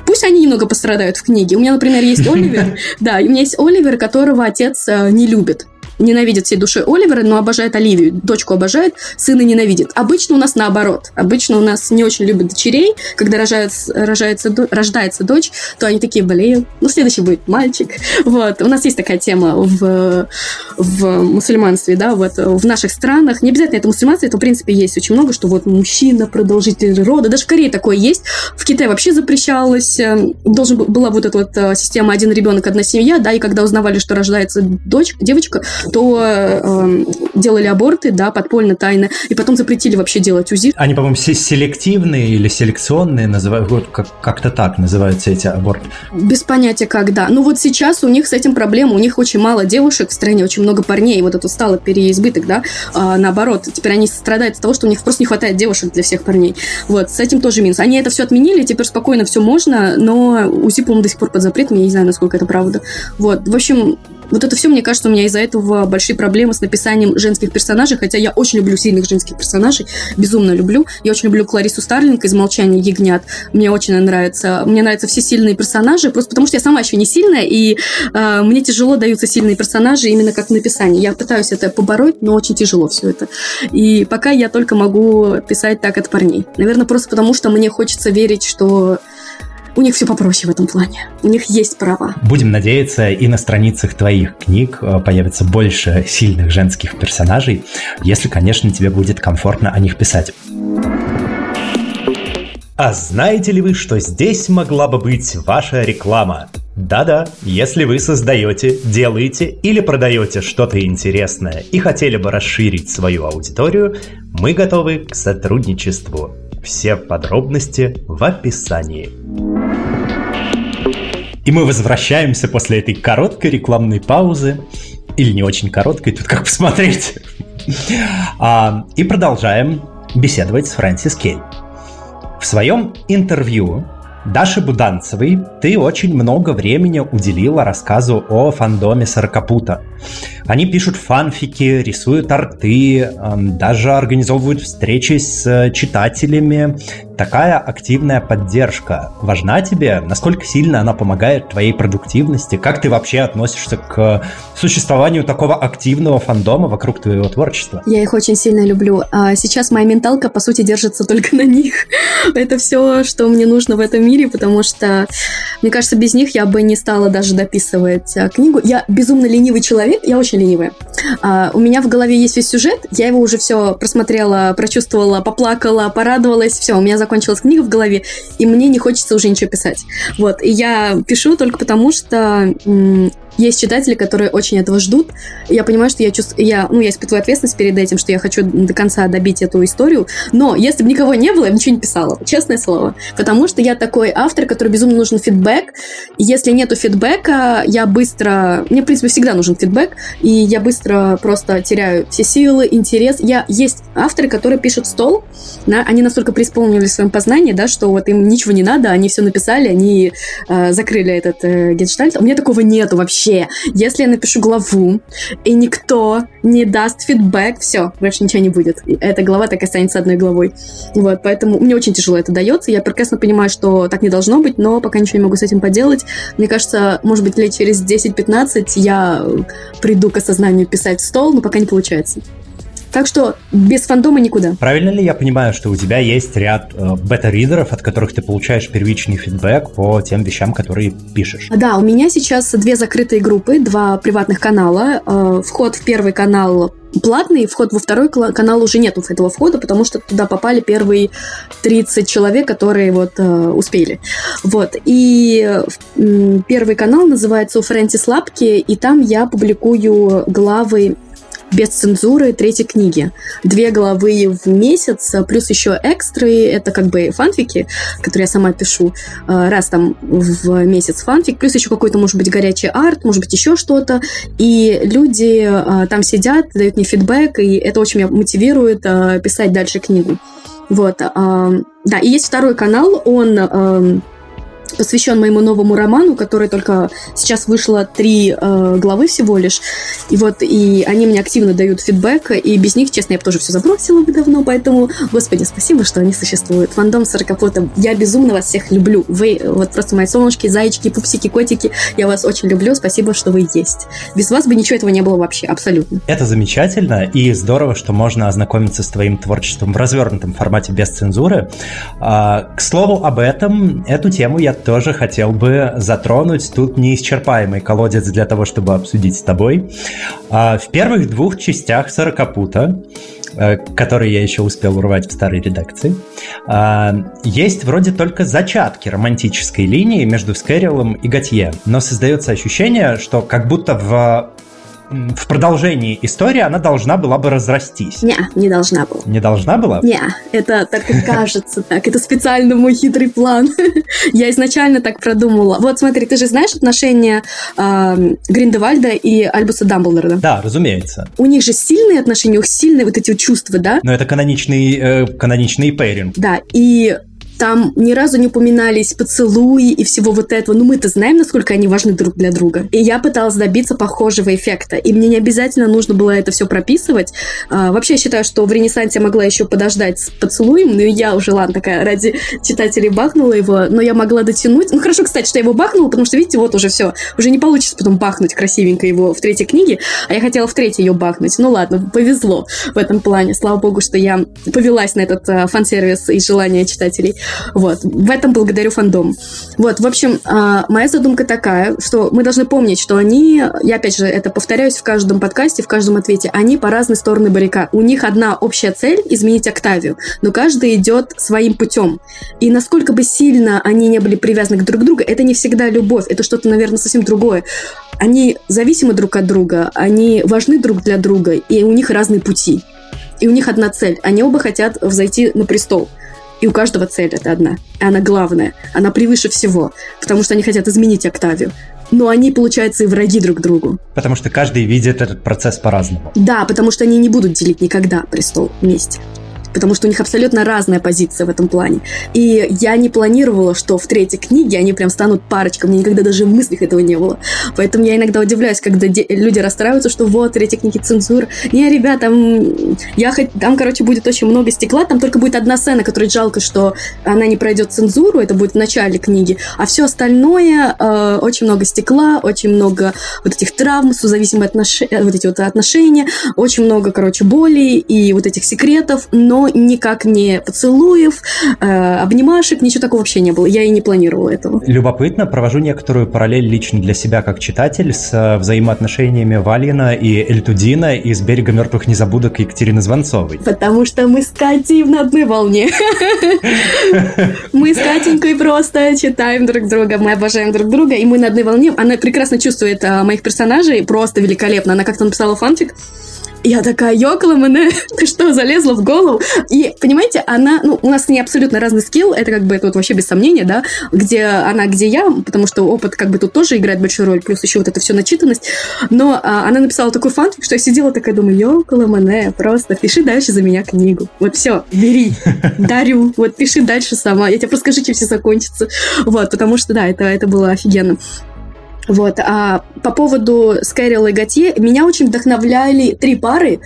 Пусть они немного пострадают в книге. У меня, например, есть Оливер. Да, у меня есть Оливер, которого отец э, не любит ненавидит всей душой Оливера, но обожает Оливию. Дочку обожает, сына ненавидит. Обычно у нас наоборот. Обычно у нас не очень любят дочерей. Когда рожается, рожается, рождается дочь, то они такие, блин, ну, следующий будет мальчик. Вот. У нас есть такая тема в, в мусульманстве, да, вот в наших странах. Не обязательно это мусульманство, это, в принципе, есть очень много, что вот мужчина, продолжитель рода. Даже в Корее такое есть. В Китае вообще запрещалось. Эм, должен была вот эта вот э, система один ребенок, одна семья, да, и когда узнавали, что рождается дочь, девочка, то э, делали аборты, да, подпольно, тайно, и потом запретили вообще делать УЗИ. Они, по-моему, селективные или селекционные называют, вот как-то так называются эти аборты. Без понятия когда. Ну вот сейчас у них с этим проблема, у них очень мало девушек в стране, очень много парней, вот это стало переизбыток, да, а, наоборот, теперь они страдают от того, что у них просто не хватает девушек для всех парней. Вот, с этим тоже минус. Они это все отменили, теперь спокойно все можно, но УЗИ, по-моему, до сих пор под запретом, я не знаю, насколько это правда. Вот, в общем, вот это все, мне кажется, у меня из-за этого большие проблемы с написанием женских персонажей, хотя я очень люблю сильных женских персонажей, безумно люблю. Я очень люблю Кларису Старлинг из «Молчания ягнят». Мне очень нравится. Мне нравятся все сильные персонажи, просто потому что я сама еще не сильная, и э, мне тяжело даются сильные персонажи именно как в написании. Я пытаюсь это побороть, но очень тяжело все это. И пока я только могу писать так от парней. Наверное, просто потому что мне хочется верить, что у них все попроще в этом плане. У них есть права. Будем надеяться, и на страницах твоих книг э, появится больше сильных женских персонажей, если, конечно, тебе будет комфортно о них писать. А знаете ли вы, что здесь могла бы быть ваша реклама? Да-да, если вы создаете, делаете или продаете что-то интересное и хотели бы расширить свою аудиторию, мы готовы к сотрудничеству. Все подробности в описании. И мы возвращаемся после этой короткой рекламной паузы, или не очень короткой, тут как посмотреть, а, и продолжаем беседовать с Фрэнсис Кейн. В своем интервью Даше Буданцевой ты очень много времени уделила рассказу о фандоме Сорокопута. Они пишут фанфики, рисуют арты, даже организовывают встречи с читателями. Такая активная поддержка важна тебе? Насколько сильно она помогает твоей продуктивности? Как ты вообще относишься к существованию такого активного фандома вокруг твоего творчества? Я их очень сильно люблю. А сейчас моя менталка, по сути, держится только на них. Это все, что мне нужно в этом мире, потому что, мне кажется, без них я бы не стала даже дописывать а, книгу. Я безумно ленивый человек, я очень ленивая. А, у меня в голове есть весь сюжет, я его уже все просмотрела, прочувствовала, поплакала, порадовалась, все, у меня закончилась книга в голове, и мне не хочется уже ничего писать. Вот, и я пишу только потому, что есть читатели, которые очень этого ждут. Я понимаю, что я чувствую, я, ну, я испытываю ответственность перед этим, что я хочу до конца добить эту историю. Но если бы никого не было, я бы ничего не писала. Честное слово. Потому что я такой автор, который безумно нужен фидбэк. Если нету фидбэка, я быстро... Мне, в принципе, всегда нужен фидбэк. И я быстро просто теряю все силы, интерес. Я... Есть авторы, которые пишут стол. Да, они настолько преисполнили в своем познании, да, что вот им ничего не надо, они все написали, они э, закрыли этот э, генштальт. У меня такого нету вообще вообще, если я напишу главу, и никто не даст фидбэк, все, больше ничего не будет. Эта глава так и останется одной главой. Вот, поэтому мне очень тяжело это дается. Я прекрасно понимаю, что так не должно быть, но пока ничего не могу с этим поделать. Мне кажется, может быть, лет через 10-15 я приду к осознанию писать в стол, но пока не получается. Так что без фандома никуда. Правильно ли я понимаю, что у тебя есть ряд э, бета-ридеров, от которых ты получаешь первичный фидбэк по тем вещам, которые пишешь? Да, у меня сейчас две закрытые группы, два приватных канала. Э, вход в первый канал платный, вход во второй канал уже нету этого входа, потому что туда попали первые 30 человек, которые вот э, успели. Вот. И э, первый канал называется у Фрэнсис Лапки, и там я публикую главы без цензуры третьей книги. Две главы в месяц, плюс еще экстры, это как бы фанфики, которые я сама пишу, э, раз там в месяц фанфик, плюс еще какой-то, может быть, горячий арт, может быть, еще что-то. И люди э, там сидят, дают мне фидбэк, и это очень меня мотивирует писать дальше книгу. Вот. Да, и есть второй канал, он эм, посвящен моему новому роману, который только сейчас вышло три э, главы всего лишь. И вот, и они мне активно дают фидбэк, и без них, честно, я бы тоже все забросила бы давно, поэтому, господи, спасибо, что они существуют. Фандом Сорокопота, я безумно вас всех люблю. Вы вот просто мои солнышки, зайчики, пупсики, котики, я вас очень люблю, спасибо, что вы есть. Без вас бы ничего этого не было вообще, абсолютно. Это замечательно, и здорово, что можно ознакомиться с твоим творчеством в развернутом формате без цензуры. А, к слову об этом, эту тему я тоже хотел бы затронуть. Тут неисчерпаемый колодец для того, чтобы обсудить с тобой. А, в первых двух частях «Сорокопута», э, которые я еще успел урвать в старой редакции, а, есть вроде только зачатки романтической линии между Скэрилом и Готье, но создается ощущение, что как будто в в продолжении истории она должна была бы разрастись. Не, не должна была. Не должна была? Не, это так и кажется так. Это специально мой хитрый план. Я изначально так продумала. Вот смотри, ты же знаешь отношения Гриндевальда и Альбуса Дамблдора? Да, разумеется. У них же сильные отношения, у них сильные вот эти чувства, да? Но это каноничный, э, каноничный пейринг. Да, и там ни разу не упоминались поцелуи и всего вот этого. Ну, мы-то знаем, насколько они важны друг для друга. И я пыталась добиться похожего эффекта. И мне не обязательно нужно было это все прописывать. А, вообще, я считаю, что в Ренессансе могла еще подождать с поцелуем. Ну, я уже, ладно, такая ради читателей бахнула его. Но я могла дотянуть. Ну, хорошо, кстати, что я его бахнула, потому что, видите, вот уже все. Уже не получится потом бахнуть красивенько его в третьей книге. А я хотела в третьей ее бахнуть. Ну, ладно, повезло в этом плане. Слава богу, что я повелась на этот а, фан-сервис и желание читателей. Вот. В этом благодарю фандом. Вот, в общем, а, моя задумка такая, что мы должны помнить, что они, я опять же это повторяюсь в каждом подкасте, в каждом ответе, они по разные стороны баррикад. У них одна общая цель – изменить Октавию, но каждый идет своим путем. И насколько бы сильно они не были привязаны друг к другу, это не всегда любовь, это что-то, наверное, совсем другое. Они зависимы друг от друга, они важны друг для друга, и у них разные пути. И у них одна цель. Они оба хотят взойти на престол. И у каждого цель это одна. И она главная. Она превыше всего. Потому что они хотят изменить Октавию. Но они, получается, и враги друг другу. Потому что каждый видит этот процесс по-разному. Да, потому что они не будут делить никогда престол вместе потому что у них абсолютно разная позиция в этом плане. И я не планировала, что в третьей книге они прям станут парочкой. Мне никогда даже в мыслях этого не было. Поэтому я иногда удивляюсь, когда люди расстраиваются, что вот, в третьей книге цензура. Не, ребята, я хоть... там, короче, будет очень много стекла, там только будет одна сцена, которой жалко, что она не пройдет цензуру, это будет в начале книги, а все остальное, э, очень много стекла, очень много вот этих травм, созависимые отнош... вот эти вот отношения, очень много, короче, боли и вот этих секретов, но никак не поцелуев, э, обнимашек, ничего такого вообще не было. Я и не планировала этого. Любопытно, провожу некоторую параллель лично для себя как читатель с э, взаимоотношениями Валина и Эльтудина из «Берега мертвых незабудок» Екатерины Звонцовой. Потому что мы с Катей на одной волне. Мы с Катенькой просто читаем друг друга, мы обожаем друг друга, и мы на одной волне. Она прекрасно чувствует э, моих персонажей, просто великолепно. Она как-то написала фанфик, я такая, ёкала мене, ты что, залезла в голову? И, понимаете, она, ну, у нас с ней абсолютно разный скилл, это как бы, это вот вообще без сомнения, да, где она, где я, потому что опыт как бы тут тоже играет большую роль, плюс еще вот это все начитанность, но а, она написала такой фанфик, что я сидела такая, думаю, ёкала мене, просто пиши дальше за меня книгу. Вот все, бери, дарю, вот пиши дальше сама, я тебе просто скажу, чем все закончится. Вот, потому что, да, это, это было офигенно. Вот. А по поводу Скайрилла и Готье, меня очень вдохновляли три пары.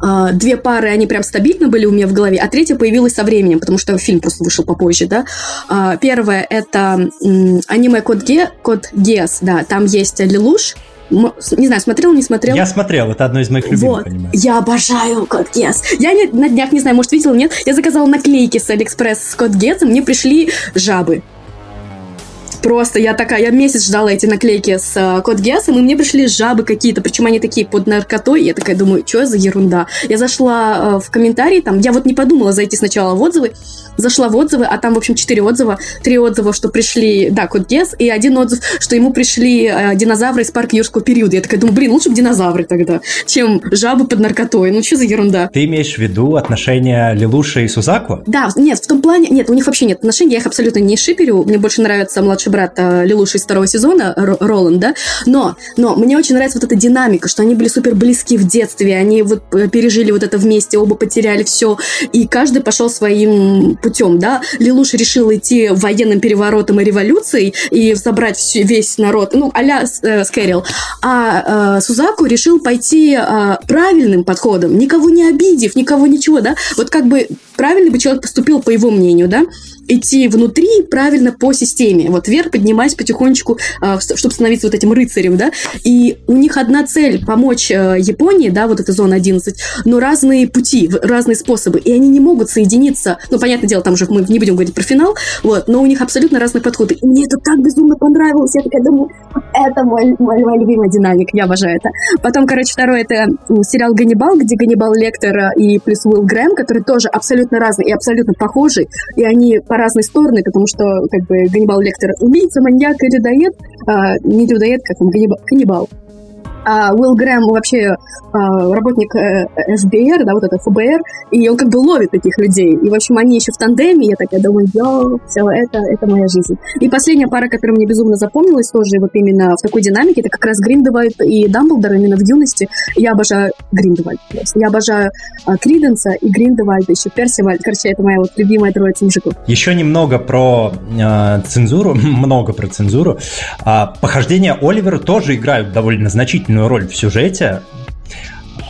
А, две пары, они прям стабильно были у меня в голове, а третья появилась со временем, потому что фильм просто вышел попозже, да. А, первое – это аниме Код, Ги, Код Гиас, да, там есть Лелуш, Не знаю, смотрел, не смотрел. Я смотрел, это одно из моих любимых вот. аниме. Я обожаю Код Гиас. Я не, на днях, не знаю, может, видел, нет, я заказала наклейки с Алиэкспресс с Код Гиасом, мне пришли жабы. Просто я такая, я месяц ждала эти наклейки с uh, код Гессом, и мне пришли жабы какие-то, причем они такие под наркотой, я такая думаю, что за ерунда. Я зашла uh, в комментарии, там, я вот не подумала зайти сначала в отзывы, зашла в отзывы, а там, в общем, четыре отзыва. Три отзыва, что пришли, да, код Гесс, и один отзыв, что ему пришли э, динозавры из парка юрского периода. Я такая думаю, блин, лучше бы динозавры тогда, чем жабы под наркотой. Ну, что за ерунда? Ты имеешь в виду отношения Лилуши и Сузаку? Да, нет, в том плане, нет, у них вообще нет отношений, я их абсолютно не шиперю. Мне больше нравится младший брат э, Лилуши из второго сезона, Роланд, да, но, но мне очень нравится вот эта динамика, что они были супер близки в детстве, они вот э, пережили вот это вместе, оба потеряли все, и каждый пошел своим путем, да. Лилуш решил идти военным переворотом и революцией и собрать всю, весь народ, ну, а-ля э, Скэрилл. А э, Сузаку решил пойти э, правильным подходом, никого не обидев, никого ничего, да. Вот как бы правильно бы человек поступил по его мнению, да идти внутри правильно по системе. Вот вверх поднимаясь потихонечку, а, чтобы становиться вот этим рыцарем, да. И у них одна цель – помочь э, Японии, да, вот эта зона 11, но разные пути, разные способы. И они не могут соединиться. Ну, понятное дело, там уже мы не будем говорить про финал, вот, но у них абсолютно разные подходы. И мне это так безумно понравилось. Я такая думаю, это мой, мой, мой любимый динамик, я обожаю это. Потом, короче, второй – это сериал «Ганнибал», где Ганнибал Лектор и плюс Уилл Грэм, которые тоже абсолютно разные и абсолютно похожи, и они по разные стороны, потому что как бы Ганнибал Лектор убийца, маньяк и людоед, а, не людоед, как он, каннибал. А Уилл Грэм вообще а, работник э, ФБР, да, вот это ФБР, и он как бы ловит таких людей. И, в общем, они еще в тандеме, я такая думаю, йо, все, это, это моя жизнь. И последняя пара, которая мне безумно запомнилась, тоже вот именно в такой динамике, это как раз Гриндевальд и Дамблдор именно в юности. Я обожаю Гриндевальд. Я обожаю а, Криденса и Гриндевальда, еще Персивальд. Короче, это моя вот любимая троица мужиков. Еще немного про э, цензуру, много про цензуру. А, похождения Оливера тоже играют довольно значительную роль в сюжете.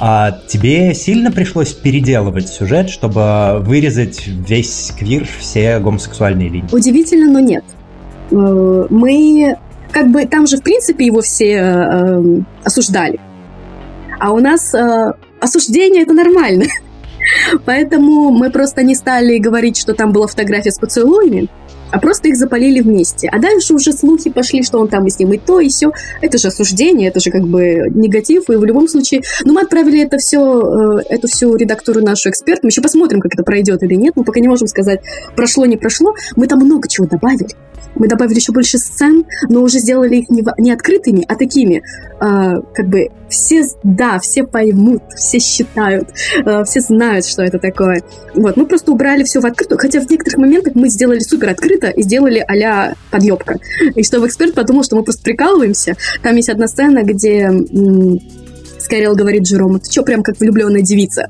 А тебе сильно пришлось переделывать сюжет, чтобы вырезать весь квир, все гомосексуальные линии? Удивительно, но нет. Э, мы как бы там же, в принципе, его все э, осуждали. А у нас э, осуждение это нормально. Поэтому мы просто не стали говорить, что там была фотография с поцелуями а просто их запалили вместе. А дальше уже слухи пошли, что он там и с ним и то, и все. Это же осуждение, это же как бы негатив, и в любом случае... Ну, мы отправили это все, э, эту всю редактуру нашу эксперт, мы еще посмотрим, как это пройдет или нет, мы пока не можем сказать, прошло, не прошло. Мы там много чего добавили. Мы добавили еще больше сцен, но уже сделали их не, не открытыми, а такими, э, как бы все, да, все поймут, все считают, э, все знают, что это такое. Вот, мы просто убрали все в открытую, хотя в некоторых моментах мы сделали супер открыто и сделали а-ля подъебка. И чтобы эксперт подумал, что мы просто прикалываемся. Там есть одна сцена, где м- Скайрелл говорит Джерому, ты что, прям как влюбленная девица?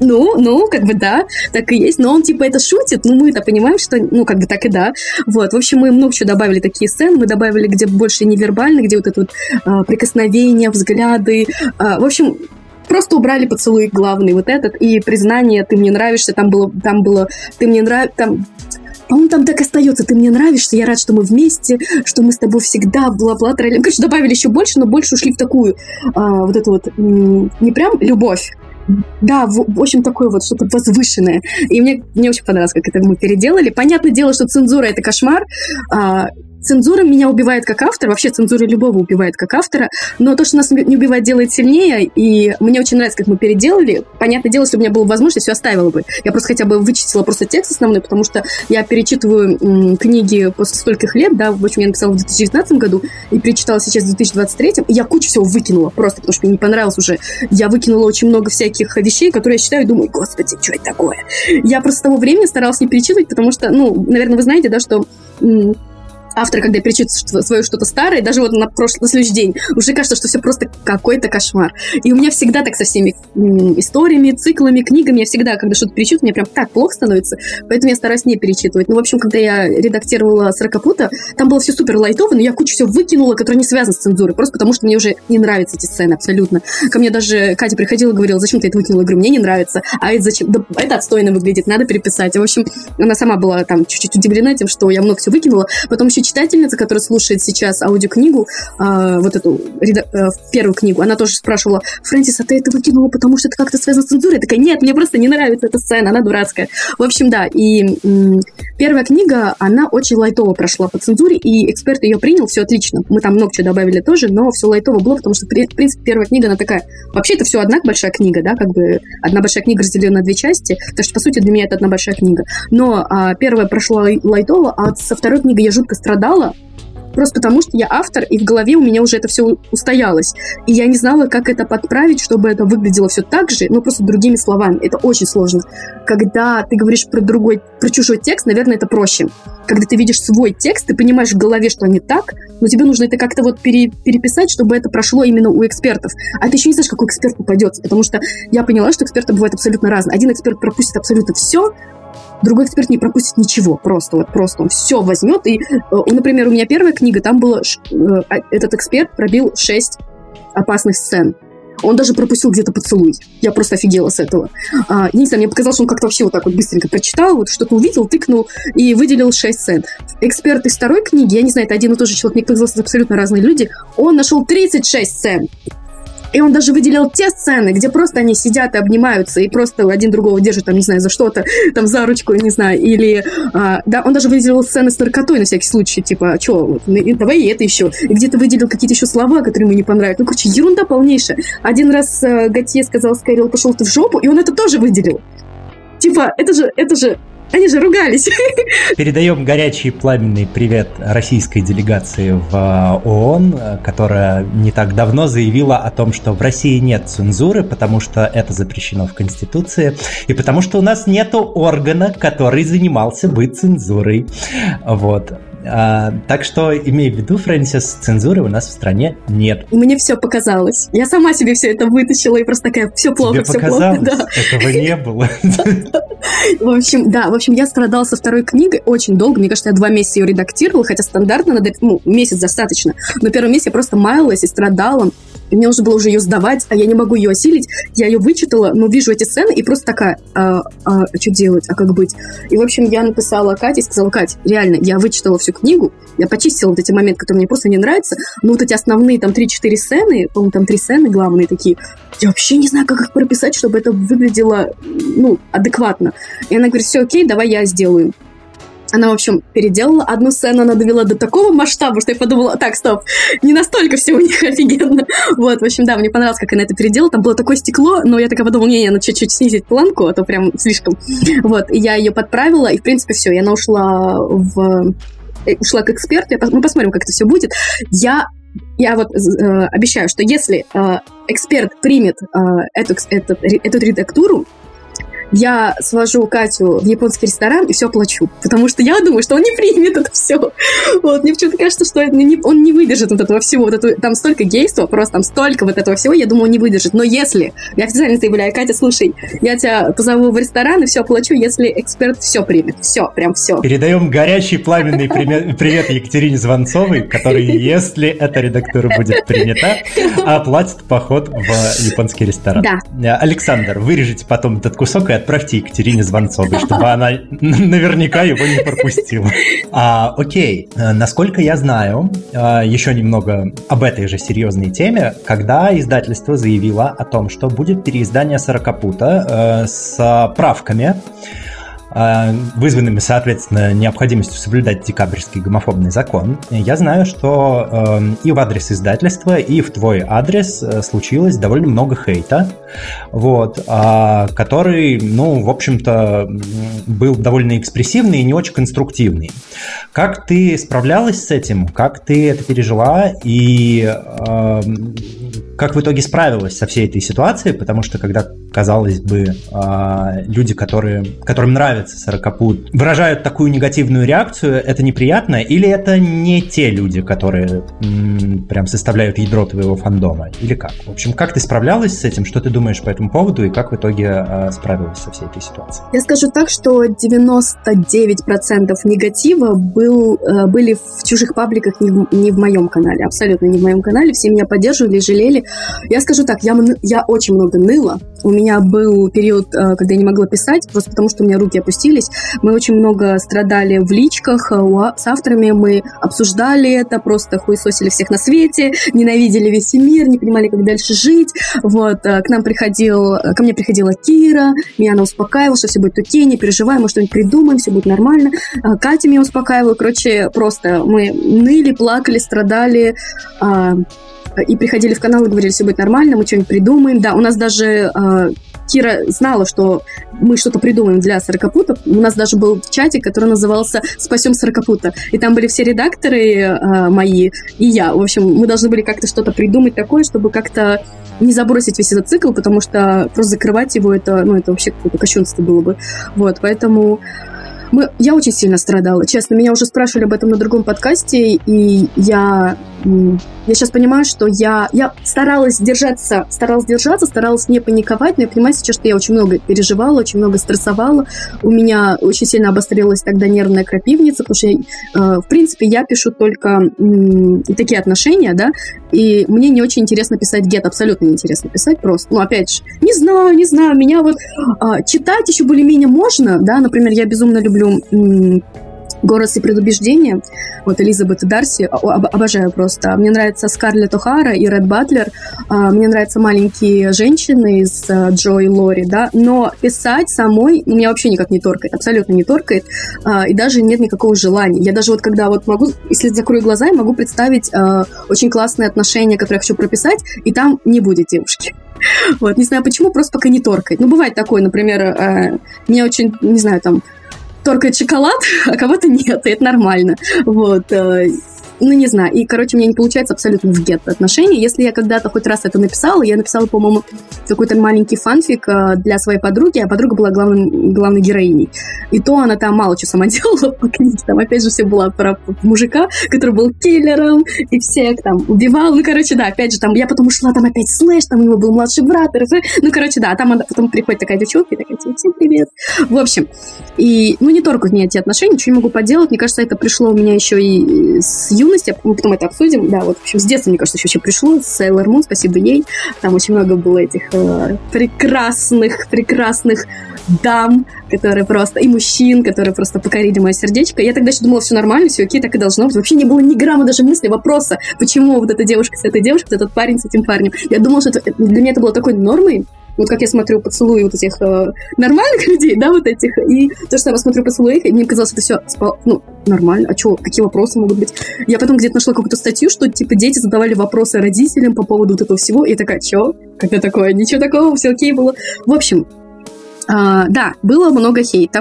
Ну, ну, как бы да, так и есть. Но он типа это шутит, ну мы-то понимаем, что, ну, как бы так и да. Вот, в общем, мы много чего добавили такие сцены, мы добавили, где больше невербально, где вот это вот а, прикосновения, взгляды. А, в общем, просто убрали поцелуй главный вот этот и признание «ты мне нравишься», там было, там было «ты мне нравишься», там по-моему, там так остается. Ты мне нравишься, я рад, что мы вместе, что мы с тобой всегда, бла-бла, троллим. Короче, добавили еще больше, но больше ушли в такую, а, вот эту вот, не прям любовь, да, в, в общем, такое вот что-то возвышенное. И мне, мне очень понравилось, как это мы переделали. Понятное дело, что цензура — это кошмар. А, Цензура меня убивает как автор, вообще цензура любого убивает как автора, но то, что нас не убивает, делает сильнее, и мне очень нравится, как мы переделали. Понятное дело, если у меня была возможность, все оставила бы. Я просто хотя бы вычистила просто текст основной, потому что я перечитываю м, книги после стольких лет, да, в общем, я написала в 2019 году и перечитала сейчас в 2023, и я кучу всего выкинула просто, потому что мне не понравилось уже. Я выкинула очень много всяких вещей, которые я читаю и думаю, господи, что это такое? Я просто с того времени старалась не перечитывать, потому что, ну, наверное, вы знаете, да, что автор, когда перечитывает свое что-то старое, даже вот на, прошлый, на следующий день, уже кажется, что все просто какой-то кошмар. И у меня всегда так со всеми историями, циклами, книгами, я всегда, когда что-то перечитываю, мне прям так плохо становится, поэтому я стараюсь не перечитывать. Ну, в общем, когда я редактировала «Сорокопута», там было все супер лайтово, но я кучу всего выкинула, которое не связано с цензурой, просто потому что мне уже не нравятся эти сцены абсолютно. Ко мне даже Катя приходила и говорила, зачем ты это выкинула? Я говорю, мне не нравится. А это зачем? Да это отстойно выглядит, надо переписать. В общем, она сама была там чуть-чуть удивлена тем, что я много всего выкинула. Потом еще читательница, которая слушает сейчас аудиокнигу, э, вот эту э, первую книгу, она тоже спрашивала, Фрэнсис, а ты это выкинула, потому что это как-то связано с цензурой? Я такая, нет, мне просто не нравится эта сцена, она дурацкая. В общем, да, и м- первая книга, она очень лайтово прошла по цензуре, и эксперт ее принял, все отлично. Мы там много чего добавили тоже, но все лайтово было, потому что, в принципе, первая книга, она такая... Вообще, это все одна большая книга, да, как бы одна большая книга разделена на две части, так что, по сути, для меня это одна большая книга. Но а, первая прошла лайтово, а со второй книгой я жутко страдала, просто потому что я автор, и в голове у меня уже это все устоялось. И я не знала, как это подправить, чтобы это выглядело все так же, но просто другими словами. Это очень сложно. Когда ты говоришь про другой, про чужой текст, наверное, это проще. Когда ты видишь свой текст, ты понимаешь в голове, что не так, но тебе нужно это как-то вот пере, переписать, чтобы это прошло именно у экспертов. А ты еще не знаешь, какой эксперт попадется, потому что я поняла, что эксперты бывают абсолютно разные. Один эксперт пропустит абсолютно все, другой эксперт не пропустит ничего, просто вот просто он все возьмет. И, э, например, у меня первая книга, там было, э, а, этот эксперт пробил 6 опасных сцен. Он даже пропустил где-то поцелуй. Я просто офигела с этого. А, я не знаю, мне показалось, что он как-то вообще вот так вот быстренько прочитал, вот что-то увидел, тыкнул и выделил 6 сцен. Эксперт из второй книги, я не знаю, это один и тот же человек, мне показалось, абсолютно разные люди, он нашел 36 сцен. И он даже выделил те сцены, где просто они сидят и обнимаются, и просто один другого держат, там, не знаю, за что-то, там, за ручку, не знаю, или... А, да, он даже выделил сцены с наркотой на всякий случай, типа, а что, вот, давай и это еще. И где-то выделил какие-то еще слова, которые ему не понравились. Ну, короче, ерунда полнейшая. Один раз э, Готье сказал Скайрилл, пошел ты в жопу, и он это тоже выделил. Типа, это же, это же они же ругались. Передаем горячий пламенный привет российской делегации в э, ООН, которая не так давно заявила о том, что в России нет цензуры, потому что это запрещено в Конституции, и потому что у нас нет органа, который занимался бы цензурой. Вот. А, так что имей в виду, Фрэнсис, цензуры у нас в стране нет. Мне все показалось. Я сама себе все это вытащила и просто такая, все плохо, Тебе все показалось? плохо. Да. Этого не было. В общем, да, в общем, я страдала со второй книгой очень долго. Мне кажется, я два месяца ее редактировала, хотя стандартно надо, ну, месяц достаточно. Но первый месяц я просто маялась и страдала. И мне нужно было уже ее сдавать, а я не могу ее осилить. Я ее вычитала, но вижу эти сцены и просто такая, а, а, а что делать, а как быть? И, в общем, я написала Кате и сказала, Кать, реально, я вычитала всю книгу, я почистила вот эти моменты, которые мне просто не нравятся, но вот эти основные там 3-4 сцены, по-моему, там три сцены главные такие, я вообще не знаю, как их прописать, чтобы это выглядело, ну, адекватно. И она говорит, все окей, давай я сделаю. Она, в общем, переделала одну сцену, она довела до такого масштаба, что я подумала, так, стоп, не настолько все у них офигенно. Вот, в общем, да, мне понравилось, как она это переделала. Там было такое стекло, но я такая подумала, не, не, надо чуть-чуть снизить планку, а то прям слишком. Вот, я ее подправила, и, в принципе, все, и она ушла в ушла к эксперту, мы посмотрим, как это все будет. Я я вот э, обещаю, что если э, эксперт примет э, эту, эту, эту редактуру, я свожу Катю в японский ресторан и все плачу. Потому что я думаю, что он не примет это все. Вот, мне почему-то кажется, что он не выдержит вот этого всего. Вот это, там столько гейства, просто там столько вот этого всего, я думаю, он не выдержит. Но если, я официально заявляю, Катя, слушай, я тебя позову в ресторан и все оплачу, если эксперт все примет. Все, прям все. Передаем горячий пламенный привет Екатерине Звонцовой, который, если эта редактура будет принята, оплатит поход в японский ресторан. Да. Александр, вырежите потом этот кусок и отправьте Екатерине Звонцовой, чтобы она наверняка его не пропустила. А, окей, насколько я знаю, а, еще немного об этой же серьезной теме, когда издательство заявило о том, что будет переиздание Сорокопута э, с правками, вызванными, соответственно, необходимостью соблюдать декабрьский гомофобный закон, я знаю, что э, и в адрес издательства, и в твой адрес э, случилось довольно много хейта, вот, а, который, ну, в общем-то, был довольно экспрессивный и не очень конструктивный. Как ты справлялась с этим? Как ты это пережила? И э, как в итоге справилась со всей этой ситуацией? Потому что когда, казалось бы, люди, которые, которым нравится Сорокопут, выражают такую негативную реакцию, это неприятно? Или это не те люди, которые прям составляют ядро твоего фандома? Или как? В общем, как ты справлялась с этим? Что ты думаешь по этому поводу? И как в итоге э, справилась со всей этой ситуацией? Я скажу так, что 99% негатива был, э, были в чужих пабликах, не в, не в моем канале. Абсолютно не в моем канале. Все меня поддерживали, жалели. Я скажу так, я, я очень много ныла. У меня был период, э, когда я не могла писать, просто потому что у меня руки опустились. Мы очень много страдали в личках а, с авторами, мы обсуждали это, просто хуесосили всех на свете, ненавидели весь мир, не понимали, как дальше жить. Вот, к нам приходил, ко мне приходила Кира, меня она успокаивала, что все будет окей, не переживай, мы что-нибудь придумаем, все будет нормально. Катя меня успокаивала, короче, просто мы ныли, плакали, страдали, и приходили в канал и говорили, все будет нормально, мы что-нибудь придумаем. Да, у нас даже э, Кира знала, что мы что-то придумаем для Сорокопута. У нас даже был чатик, который назывался «Спасем Сорокопута». И там были все редакторы э, мои и я. В общем, мы должны были как-то что-то придумать такое, чтобы как-то не забросить весь этот цикл, потому что просто закрывать его, это, ну, это вообще какое-то кощунство было бы. Вот, поэтому мы, я очень сильно страдала, честно. Меня уже спрашивали об этом на другом подкасте, и я я сейчас понимаю, что я, я старалась держаться, старалась держаться, старалась не паниковать, но я понимаю сейчас, что я очень много переживала, очень много стрессовала. У меня очень сильно обострилась тогда нервная крапивница, потому что, э, в принципе, я пишу только такие отношения, да, и мне не очень интересно писать гет, абсолютно неинтересно писать просто. Ну, опять же, не знаю, не знаю, меня вот э, читать еще более-менее можно, да, например, я безумно люблю «Город и предубеждения». Вот Элизабет и Дарси, обожаю просто. Мне нравится Скарлетт О'Хара и Ред Батлер. А, мне нравятся маленькие женщины из э, Джо и Лори, да. Но писать самой меня вообще никак не торкает, абсолютно не торкает. А, и даже нет никакого желания. Я даже вот когда вот могу, если закрою глаза, я могу представить э, очень классные отношения, которые я хочу прописать, и там не будет девушки. Вот, не знаю почему, просто пока не торкает. Ну, бывает такое, например, э, меня очень, не знаю, там, торкает шоколад, а кого-то нет, и это нормально. Вот. Ну, не знаю. И, короче, у меня не получается абсолютно в гет отношения. Если я когда-то хоть раз это написала, я написала, по-моему, какой-то маленький фанфик э, для своей подруги, а подруга была главным, главной героиней. И то она там мало чего сама делала по книге. Там, опять же, все было про мужика, который был киллером, и всех там убивал. Ну, короче, да, опять же, там, я потом ушла, там опять слэш, там у него был младший брат, ну, короче, да, там она, потом приходит такая девчонка и такая, всем привет. В общем, и, ну, не торкают меня эти отношения, ничего не могу поделать. Мне кажется, это пришло у меня еще и с юности, мы потом это обсудим. Да, вот, в общем, с детства, мне кажется, еще пришло, с Moon, спасибо ей. Там очень много было этих э, прекрасных, прекрасных дам, которые просто, и мужчин, которые просто покорили мое сердечко. Я тогда еще думала, все нормально, все окей, так и должно быть. Вообще не было ни грамма даже мысли, вопроса, почему вот эта девушка с этой девушкой, этот парень с этим парнем. Я думала, что это, для меня это было такой нормой, вот как я смотрю поцелуи вот этих э, нормальных людей, да, вот этих, и то, что я посмотрю поцелуи, мне казалось, это все, спал, ну, нормально, а что, какие вопросы могут быть? Я потом где-то нашла какую-то статью, что, типа, дети задавали вопросы родителям по поводу вот этого всего, и я такая, что? Когда такое? Ничего такого, все окей было. В общем, а, да, было много хейта,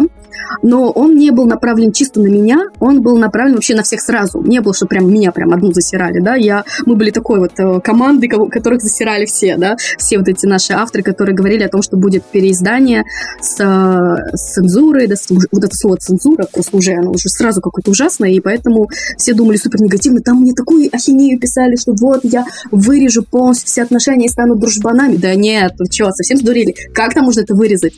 но он не был направлен чисто на меня, он был направлен вообще на всех сразу. Не было, что прям меня прям одну засирали, да, я, мы были такой вот э, командой, которых засирали все, да, все вот эти наши авторы, которые говорили о том, что будет переиздание с, э, с цензурой, да, с, вот это слово цензура, просто уже оно уже сразу какое-то ужасное, и поэтому все думали супер негативно, там мне такую ахинею писали, что вот я вырежу полностью все отношения и стану дружбанами. Да нет, вы что, совсем сдурели? Как там можно это вырезать?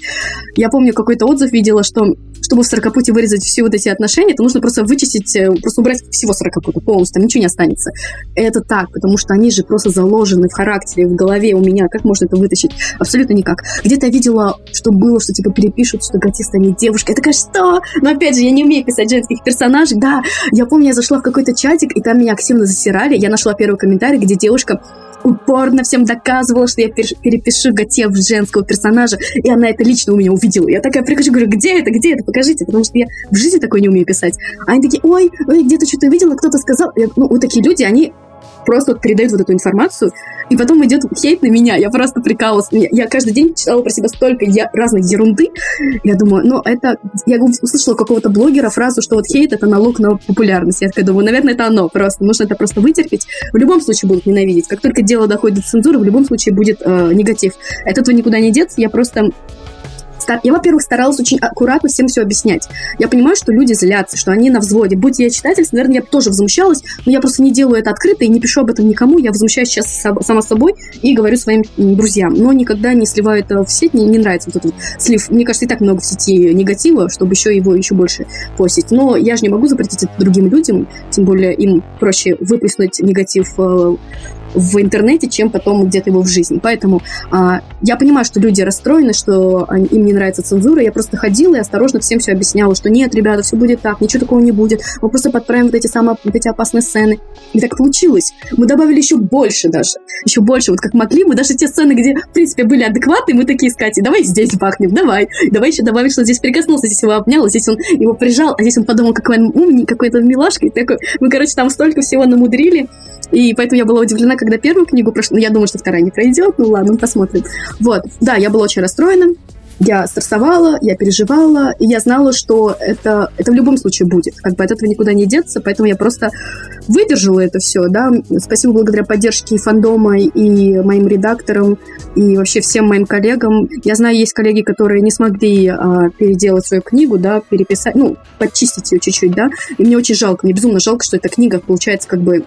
Я помню, какой-то отзыв видела, что чтобы в сорокопуте вырезать все вот эти отношения, то нужно просто вычистить, э, просто убрать всего сорокопута полностью, там ничего не останется. Это так, потому что они же просто заложены в характере, в голове у меня. Как можно это вытащить? Абсолютно никак. Где-то я видела, что было, что типа перепишут, что Гатист не девушка. Я такая, что? Но опять же, я не умею писать женских персонажей. Да, я помню, я зашла в какой-то чатик, и там меня активно засирали. Я нашла первый комментарий, где девушка упорно всем доказывала, что я перепишу Готье в женского персонажа, и она это лично у меня увидела. Я такая прихожу, говорю, где это, где это, покажите, потому что я в жизни такой не умею писать. А они такие, ой, ой, где-то что-то увидела, кто-то сказал. Я, ну, вот такие люди, они просто вот передают вот эту информацию, и потом идет хейт на меня. Я просто прикалывалась. Я, я каждый день читала про себя столько я, разной ерунды. Я думаю, ну, это... Я услышала какого-то блогера фразу, что вот хейт — это налог на популярность. Я такая думаю, наверное, это оно просто. Нужно это просто вытерпеть. В любом случае будут ненавидеть. Как только дело доходит до цензуры, в любом случае будет э, негатив. От этого никуда не деться. Я просто я, во-первых, старалась очень аккуратно всем все объяснять. Я понимаю, что люди злятся, что они на взводе. Будь я читатель, наверное, я бы тоже возмущалась, но я просто не делаю это открыто и не пишу об этом никому. Я возмущаюсь сейчас сама собой и говорю своим друзьям, но никогда не сливаю это в сеть. Мне не нравится вот этот слив. Мне кажется, и так много в сети негатива, чтобы еще его еще больше постить. Но я же не могу запретить это другим людям, тем более им проще выплеснуть негатив э, в интернете, чем потом где-то его в жизни. Поэтому а, я понимаю, что люди расстроены, что им не нравится цензура. Я просто ходила и осторожно всем все объясняла, что нет, ребята, все будет так, ничего такого не будет. Мы просто подправим вот эти самые вот эти опасные сцены. И так получилось. Мы добавили еще больше даже. Еще больше, вот как могли. Мы даже те сцены, где, в принципе, были адекватные, мы такие искать. Давай здесь бахнем, давай. Давай еще добавим, что здесь прикоснулся, здесь его обнял, здесь он его прижал, а здесь он подумал, какой он умный, какой-то милашка. И такой. Мы, короче, там столько всего намудрили. И поэтому я была удивлена, когда первую книгу прошла. Ну, я думаю, что вторая не пройдет. Ну, ладно, посмотрим. Вот. Да, я была очень расстроена. Я стрессовала, я переживала, и я знала, что это, это в любом случае будет. Как бы от этого никуда не деться, поэтому я просто выдержала это все, да. Спасибо благодаря поддержке и фандома, и моим редакторам, и вообще всем моим коллегам. Я знаю, есть коллеги, которые не смогли а, переделать свою книгу, да, переписать, ну, подчистить ее чуть-чуть, да. И мне очень жалко, мне безумно жалко, что эта книга получается как бы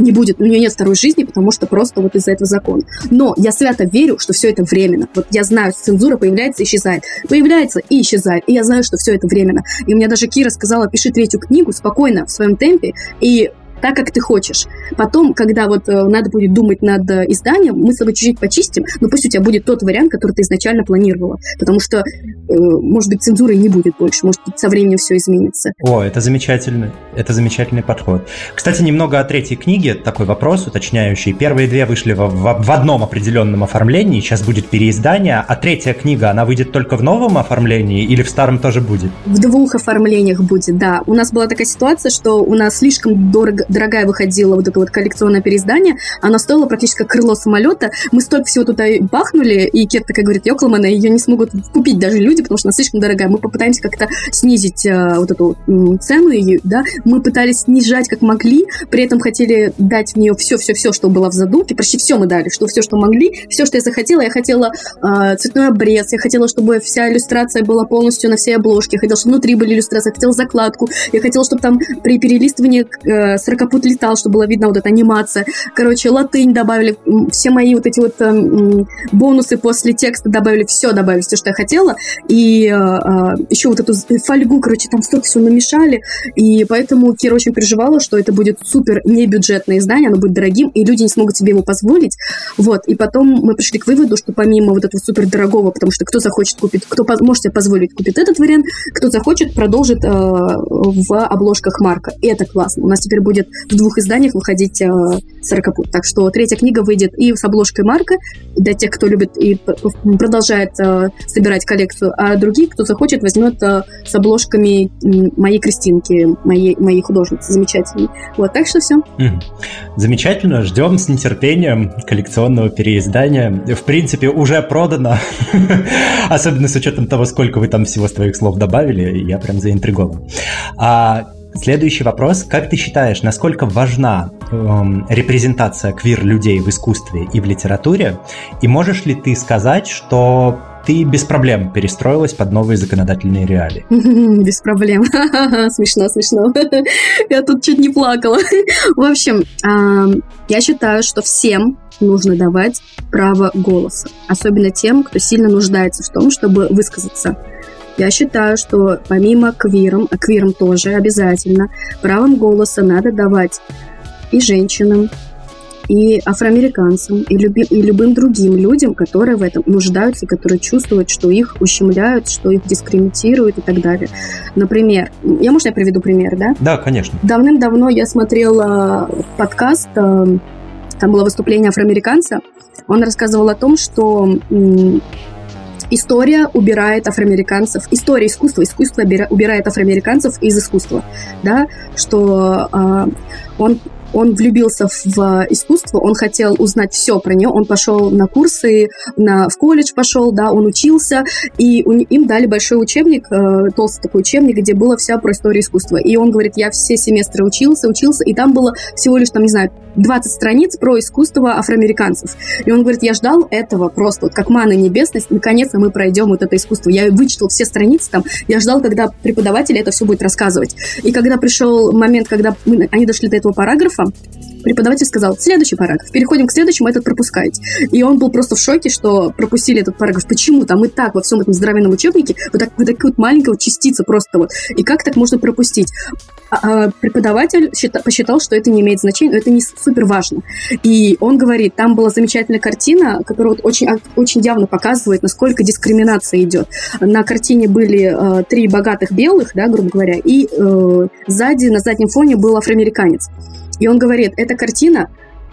не будет, у нее нет второй жизни, потому что просто вот из-за этого закона. Но я свято верю, что все это временно. Вот я знаю, цензура появляется и исчезает. Появляется и исчезает. И я знаю, что все это временно. И мне даже Кира сказала, пиши третью книгу спокойно, в своем темпе, и так, как ты хочешь. Потом, когда вот э, надо будет думать над э, изданием, мы с тобой чуть-чуть почистим, но пусть у тебя будет тот вариант, который ты изначально планировала. Потому что, э, может быть, цензуры не будет больше, может со временем все изменится. О, это замечательный, это замечательный подход. Кстати, немного о третьей книге, такой вопрос уточняющий. Первые две вышли в, в, в одном определенном оформлении, сейчас будет переиздание, а третья книга, она выйдет только в новом оформлении или в старом тоже будет? В двух оформлениях будет, да. У нас была такая ситуация, что у нас слишком дорого, дорогая выходила вот это вот коллекционное переиздание, она стоила практически крыло самолета. Мы столько всего туда бахнули, и Кет такая говорит, Йоклмана, ее не смогут купить даже люди, потому что она слишком дорогая. Мы попытаемся как-то снизить э, вот эту цену ее, да. Мы пытались снижать как могли, при этом хотели дать в нее все-все-все, что было в задумке, почти все мы дали, что все, что могли, все, что я захотела. Я хотела э, цветной обрез, я хотела, чтобы вся иллюстрация была полностью на всей обложке, я хотела, чтобы внутри были иллюстрации, я хотела закладку, я хотела, чтобы там при перелистывании э, 40 капут летал, чтобы была видна вот эта анимация. Короче, латынь добавили, все мои вот эти вот э, бонусы после текста добавили, все добавили, все, что я хотела. И э, э еще вот эту фольгу, короче, там столько всего намешали. И поэтому Кира очень переживала, что это будет супер небюджетное издание, оно будет дорогим, и люди не смогут себе его позволить. Вот. И потом мы пришли к выводу, что помимо вот этого супер дорогого, потому что кто захочет купить, кто может себе позволить купить этот вариант, кто захочет, продолжит э, в обложках марка. И это классно. У нас теперь будет в двух изданиях выходить э, Сорокопут. Так что третья книга выйдет и с обложкой Марка, для тех, кто любит и продолжает э, собирать коллекцию, а другие, кто захочет, возьмет э, с обложками моей Кристинки, моей, моей художницы замечательной. Вот, так что все. Замечательно, ждем с нетерпением коллекционного переиздания. В принципе, уже продано, особенно с учетом того, сколько вы там всего с твоих слов добавили, я прям заинтригован. А Следующий вопрос. Как ты считаешь, насколько важна эм, репрезентация квир-людей в искусстве и в литературе? И можешь ли ты сказать, что ты без проблем перестроилась под новые законодательные реалии. Без проблем. Смешно, смешно. Я тут чуть не плакала. В общем, я считаю, что всем нужно давать право голоса. Особенно тем, кто сильно нуждается в том, чтобы высказаться. Я считаю, что помимо квирам, а квирам тоже обязательно, правом голоса надо давать и женщинам, и афроамериканцам, и, люби, и любым другим людям, которые в этом нуждаются, которые чувствуют, что их ущемляют, что их дискриминируют и так далее. Например, я, может, я приведу пример, да? Да, конечно. Давным-давно я смотрела подкаст, э, там было выступление афроамериканца, он рассказывал о том, что История убирает афроамериканцев, история искусства, искусство убирает афроамериканцев из искусства, да, что э, он он влюбился в искусство, он хотел узнать все про нее, он пошел на курсы, на, в колледж пошел, да, он учился, и у, им дали большой учебник, э, толстый такой учебник, где было вся про историю искусства. И он говорит, я все семестры учился, учился, и там было всего лишь, там, не знаю, 20 страниц про искусство афроамериканцев. И он говорит, я ждал этого просто, вот как мана небесность, наконец-то мы пройдем вот это искусство. Я вычитал все страницы там, я ждал, когда преподаватель это все будет рассказывать. И когда пришел момент, когда мы, они дошли до этого параграфа, параграфа преподаватель сказал, следующий параграф, переходим к следующему, этот пропускаете. И он был просто в шоке, что пропустили этот параграф. Почему? Там и так во всем этом здравенном учебнике вот, так, вот такая вот маленькая вот частица просто вот. И как так можно пропустить? А, а преподаватель считал, посчитал, что это не имеет значения, но это не супер важно. И он говорит, там была замечательная картина, которая вот очень, очень явно показывает, насколько дискриминация идет. На картине были э, три богатых белых, да, грубо говоря, и э, сзади, на заднем фоне был афроамериканец. И он говорит, эта картина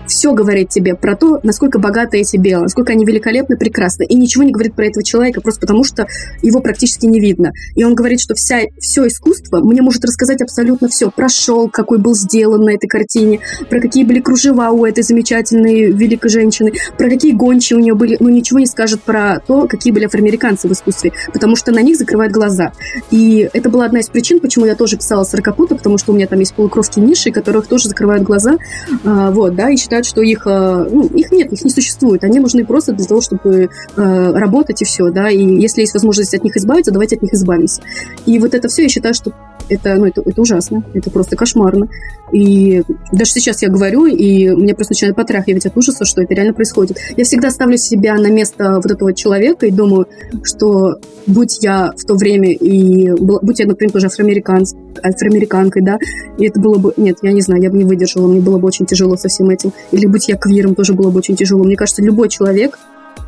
все говорит тебе про то, насколько богаты эти белые, насколько они великолепны, прекрасны. И ничего не говорит про этого человека, просто потому что его практически не видно. И он говорит, что вся, все искусство мне может рассказать абсолютно все. Про шелк, какой был сделан на этой картине, про какие были кружева у этой замечательной великой женщины, про какие гончие у нее были, но ничего не скажет про то, какие были афроамериканцы в искусстве, потому что на них закрывают глаза. И это была одна из причин, почему я тоже писала Сорокопута, потому что у меня там есть полукровки ниши, которых тоже закрывают глаза, а, вот, да, и считаю, считают, что их, э, ну, их нет, их не существует. Они нужны просто для того, чтобы э, работать и все, да. И если есть возможность от них избавиться, давайте от них избавимся. И вот это все, я считаю, что это, ну, это, это ужасно, это просто кошмарно. И даже сейчас я говорю, и мне просто начинает потряхивать от ужаса, что это реально происходит. Я всегда ставлю себя на место вот этого человека и думаю, что будь я в то время, и будь я, например, тоже афроамериканц, афроамериканкой, да, и это было бы... Нет, я не знаю, я бы не выдержала, мне было бы очень тяжело со всем этим. Или будь я квиром, тоже было бы очень тяжело. Мне кажется, любой человек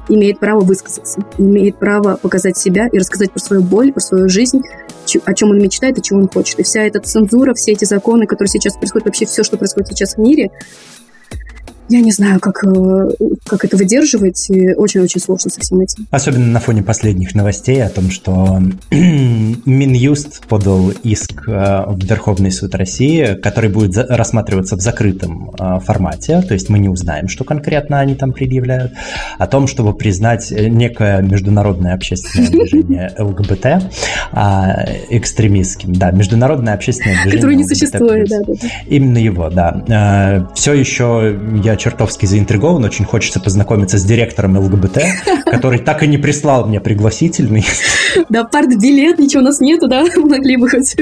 имеет право высказаться, имеет право показать себя и рассказать про свою боль, про свою жизнь, о чем он мечтает и чего он хочет. И вся эта цензура, все эти законы, которые сейчас происходят, вообще все, что происходит сейчас в мире, я не знаю, как, э, как это выдерживать. Очень-очень сложно со всем этим. Особенно на фоне последних новостей о том, что Минюст подал иск э, в Верховный суд России, который будет рассматриваться в закрытом э, формате, то есть мы не узнаем, что конкретно они там предъявляют, о том, чтобы признать некое международное общественное движение ЛГБТ экстремистским. Да, международное общественное движение Которое не существует, да, да. Именно его, да. Все еще я чертовски заинтригован, очень хочется познакомиться с директором ЛГБТ, который так и не прислал мне пригласительный. Да, партбилет, ничего у нас нету, да, могли бы хоть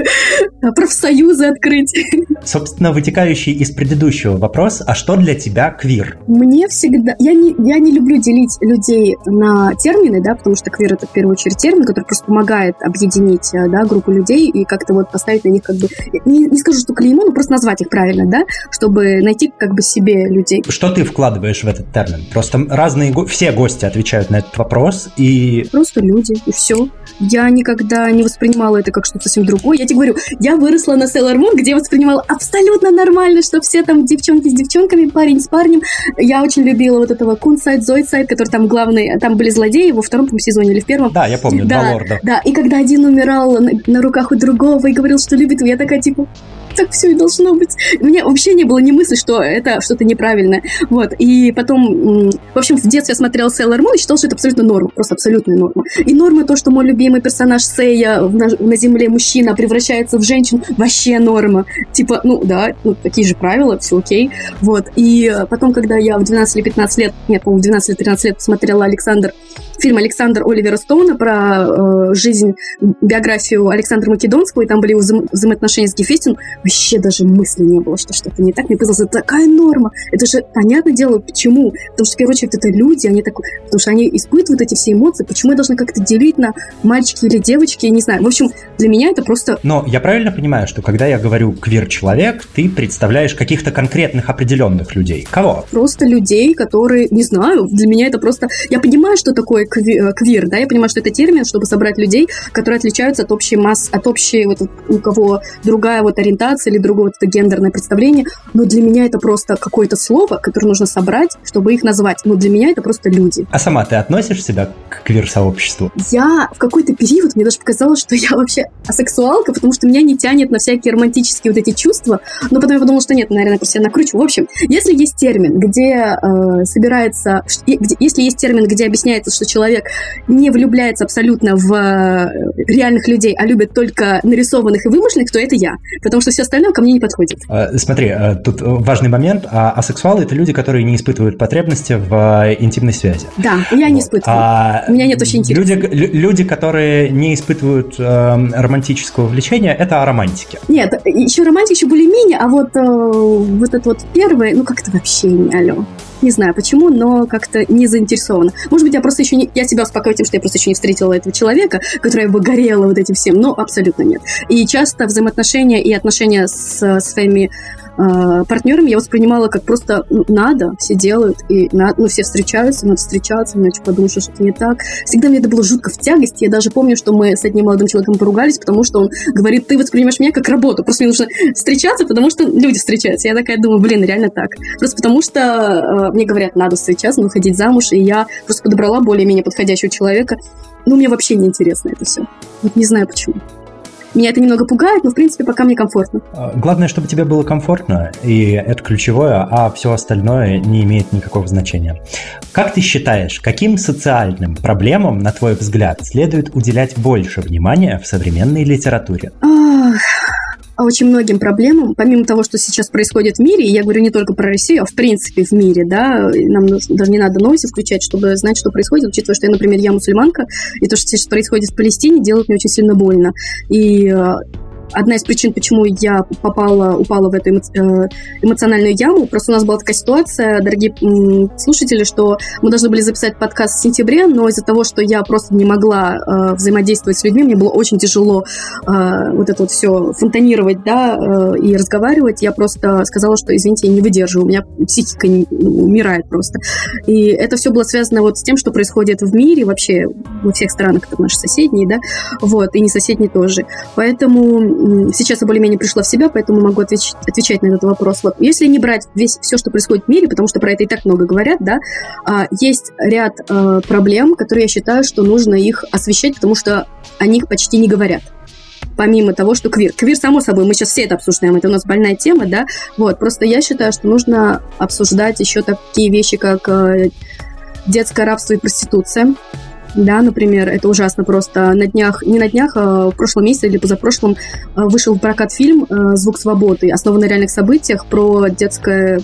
профсоюзы открыть. Собственно, вытекающий из предыдущего вопрос, а что для тебя квир? Мне всегда... Я не, я не люблю делить людей на термины, да, потому что квир — это в первую очередь термин, который просто помогает объединить, да, группу людей и как-то вот поставить на них как бы... Не, не скажу, что клеймо, но просто назвать их правильно, да, чтобы найти как бы себе людей. Что ты вкладываешь в этот термин? Просто разные, все гости отвечают на этот вопрос, и... Просто люди, и все. Я никогда не воспринимала это как что-то совсем другое. Я тебе говорю, я выросла на Sailor Moon, где воспринимала абсолютно нормально, что все там девчонки с девчонками, парень с парнем. Я очень любила вот этого Кунсайд, Зойдсайд, который там главный, там были злодеи во втором там, сезоне или в первом. Да, я помню, да, два лорда. Да, и когда один умирал на, на руках у другого и говорил, что любит, я такая типа, так все и должно быть. У меня вообще не было ни мысли, что это что-то неправильное. Вот. И потом, в общем, в детстве я смотрела Sailor Moon и считала, что это абсолютно норма. Просто абсолютная норма. И норма то, что мой любимый персонаж Сея на, на земле мужчина превращается в женщину, вообще норма. Типа, ну да, ну, такие же правила, все окей. Вот. И потом, когда я в 12 или 15 лет, нет, по-моему, в 12 или 13 лет посмотрела Александр фильм Александр Оливера Стоуна про э, жизнь, биографию Александра Македонского, и там были его вза- взаимоотношения с Гефестин, вообще даже мысли не было, что что-то не так. Мне казалось, это такая норма. Это же понятное дело, почему. Потому что, в первую очередь, это люди, они так, потому что они испытывают эти все эмоции. Почему я должна как-то делить на мальчики или девочки, я не знаю. В общем, для меня это просто... Но я правильно понимаю, что когда я говорю квир-человек, ты представляешь каких-то конкретных определенных людей? Кого? Просто людей, которые, не знаю, для меня это просто... Я понимаю, что такое квир, да, я понимаю, что это термин, чтобы собрать людей, которые отличаются от общей масс, от общей, вот у кого другая вот ориентация или другое вот это гендерное представление, но для меня это просто какое-то слово, которое нужно собрать, чтобы их назвать, но для меня это просто люди. А сама ты относишь себя к квир-сообществу? Я в какой-то период, мне даже показалось, что я вообще асексуалка, потому что меня не тянет на всякие романтические вот эти чувства, но потом я подумала, что нет, наверное, просто я накручу. В общем, если есть термин, где э, собирается, где, если есть термин, где объясняется, что человек человек не влюбляется абсолютно в э, реальных людей, а любит только нарисованных и вымышленных, то это я. Потому что все остальное ко мне не подходит. А, смотри, э, тут важный момент. А асексуалы – это люди, которые не испытывают потребности в интимной связи. Да, я не испытываю. А У меня нет очень интересного. Люди, люди, которые не испытывают э, романтического влечения, это романтики. Нет, еще романтики еще более-менее, а вот, э, вот это вот первое, ну как-то вообще не алло. Не знаю почему, но как-то не заинтересована. Может быть, я просто еще не... Я себя успокаиваю тем, что я просто еще не встретила этого человека, который бы горела вот этим всем, но абсолютно нет. И часто взаимоотношения и отношения с своими э, партнерами я воспринимала как просто ну, надо, все делают, и на, ну, все встречаются, надо встречаться, иначе подумают, что что-то не так. Всегда мне это было жутко в тягости. Я даже помню, что мы с одним молодым человеком поругались, потому что он говорит, ты воспринимаешь меня как работу, просто мне нужно встречаться, потому что люди встречаются. Я такая думаю, блин, реально так. Просто потому что э, мне говорят, надо встречаться, надо выходить замуж, и я просто подобрала более-менее подходящего человека. Ну, мне вообще не интересно это все. Вот не знаю почему. Меня это немного пугает, но в принципе пока мне комфортно. А, главное, чтобы тебе было комфортно, и это ключевое, а все остальное не имеет никакого значения. Как ты считаешь, каким социальным проблемам, на твой взгляд, следует уделять больше внимания в современной литературе? Ах, очень многим проблемам, помимо того, что сейчас происходит в мире, я говорю не только про Россию, а в принципе в мире, да, нам даже не надо новости включать, чтобы знать, что происходит, учитывая, что я, например, я мусульманка, и то, что сейчас происходит в Палестине, делает мне очень сильно больно. И э, одна из причин, почему я попала, упала в эту э, эмоциональную яму. Просто у нас была такая ситуация, дорогие слушатели, что мы должны были записать подкаст в сентябре, но из-за того, что я просто не могла э, взаимодействовать с людьми, мне было очень тяжело э, вот это вот все фонтанировать, да, и разговаривать. Я просто сказала, что, извините, я не выдерживаю, у меня психика не, умирает просто. И это все было связано вот с тем, что происходит в мире, вообще во всех странах, это наши соседние, да, вот, и не соседние тоже. Поэтому сейчас я более-менее пришла в себя, поэтому могу отвеч- отвечать на этот вопрос. Вот. Если не брать весь, все, что происходит в мире, потому что про это и так много говорят, да, а, есть ряд а, проблем, которые я считаю, что нужно их освещать, потому что о них почти не говорят помимо того, что квир. Квир, само собой, мы сейчас все это обсуждаем, это у нас больная тема, да, вот, просто я считаю, что нужно обсуждать еще такие вещи, как э, детское рабство и проституция, да, например, это ужасно просто. На днях, не на днях, а в прошлом месяце или позапрошлом а, вышел в прокат фильм а, «Звук свободы», основанный на реальных событиях про детское,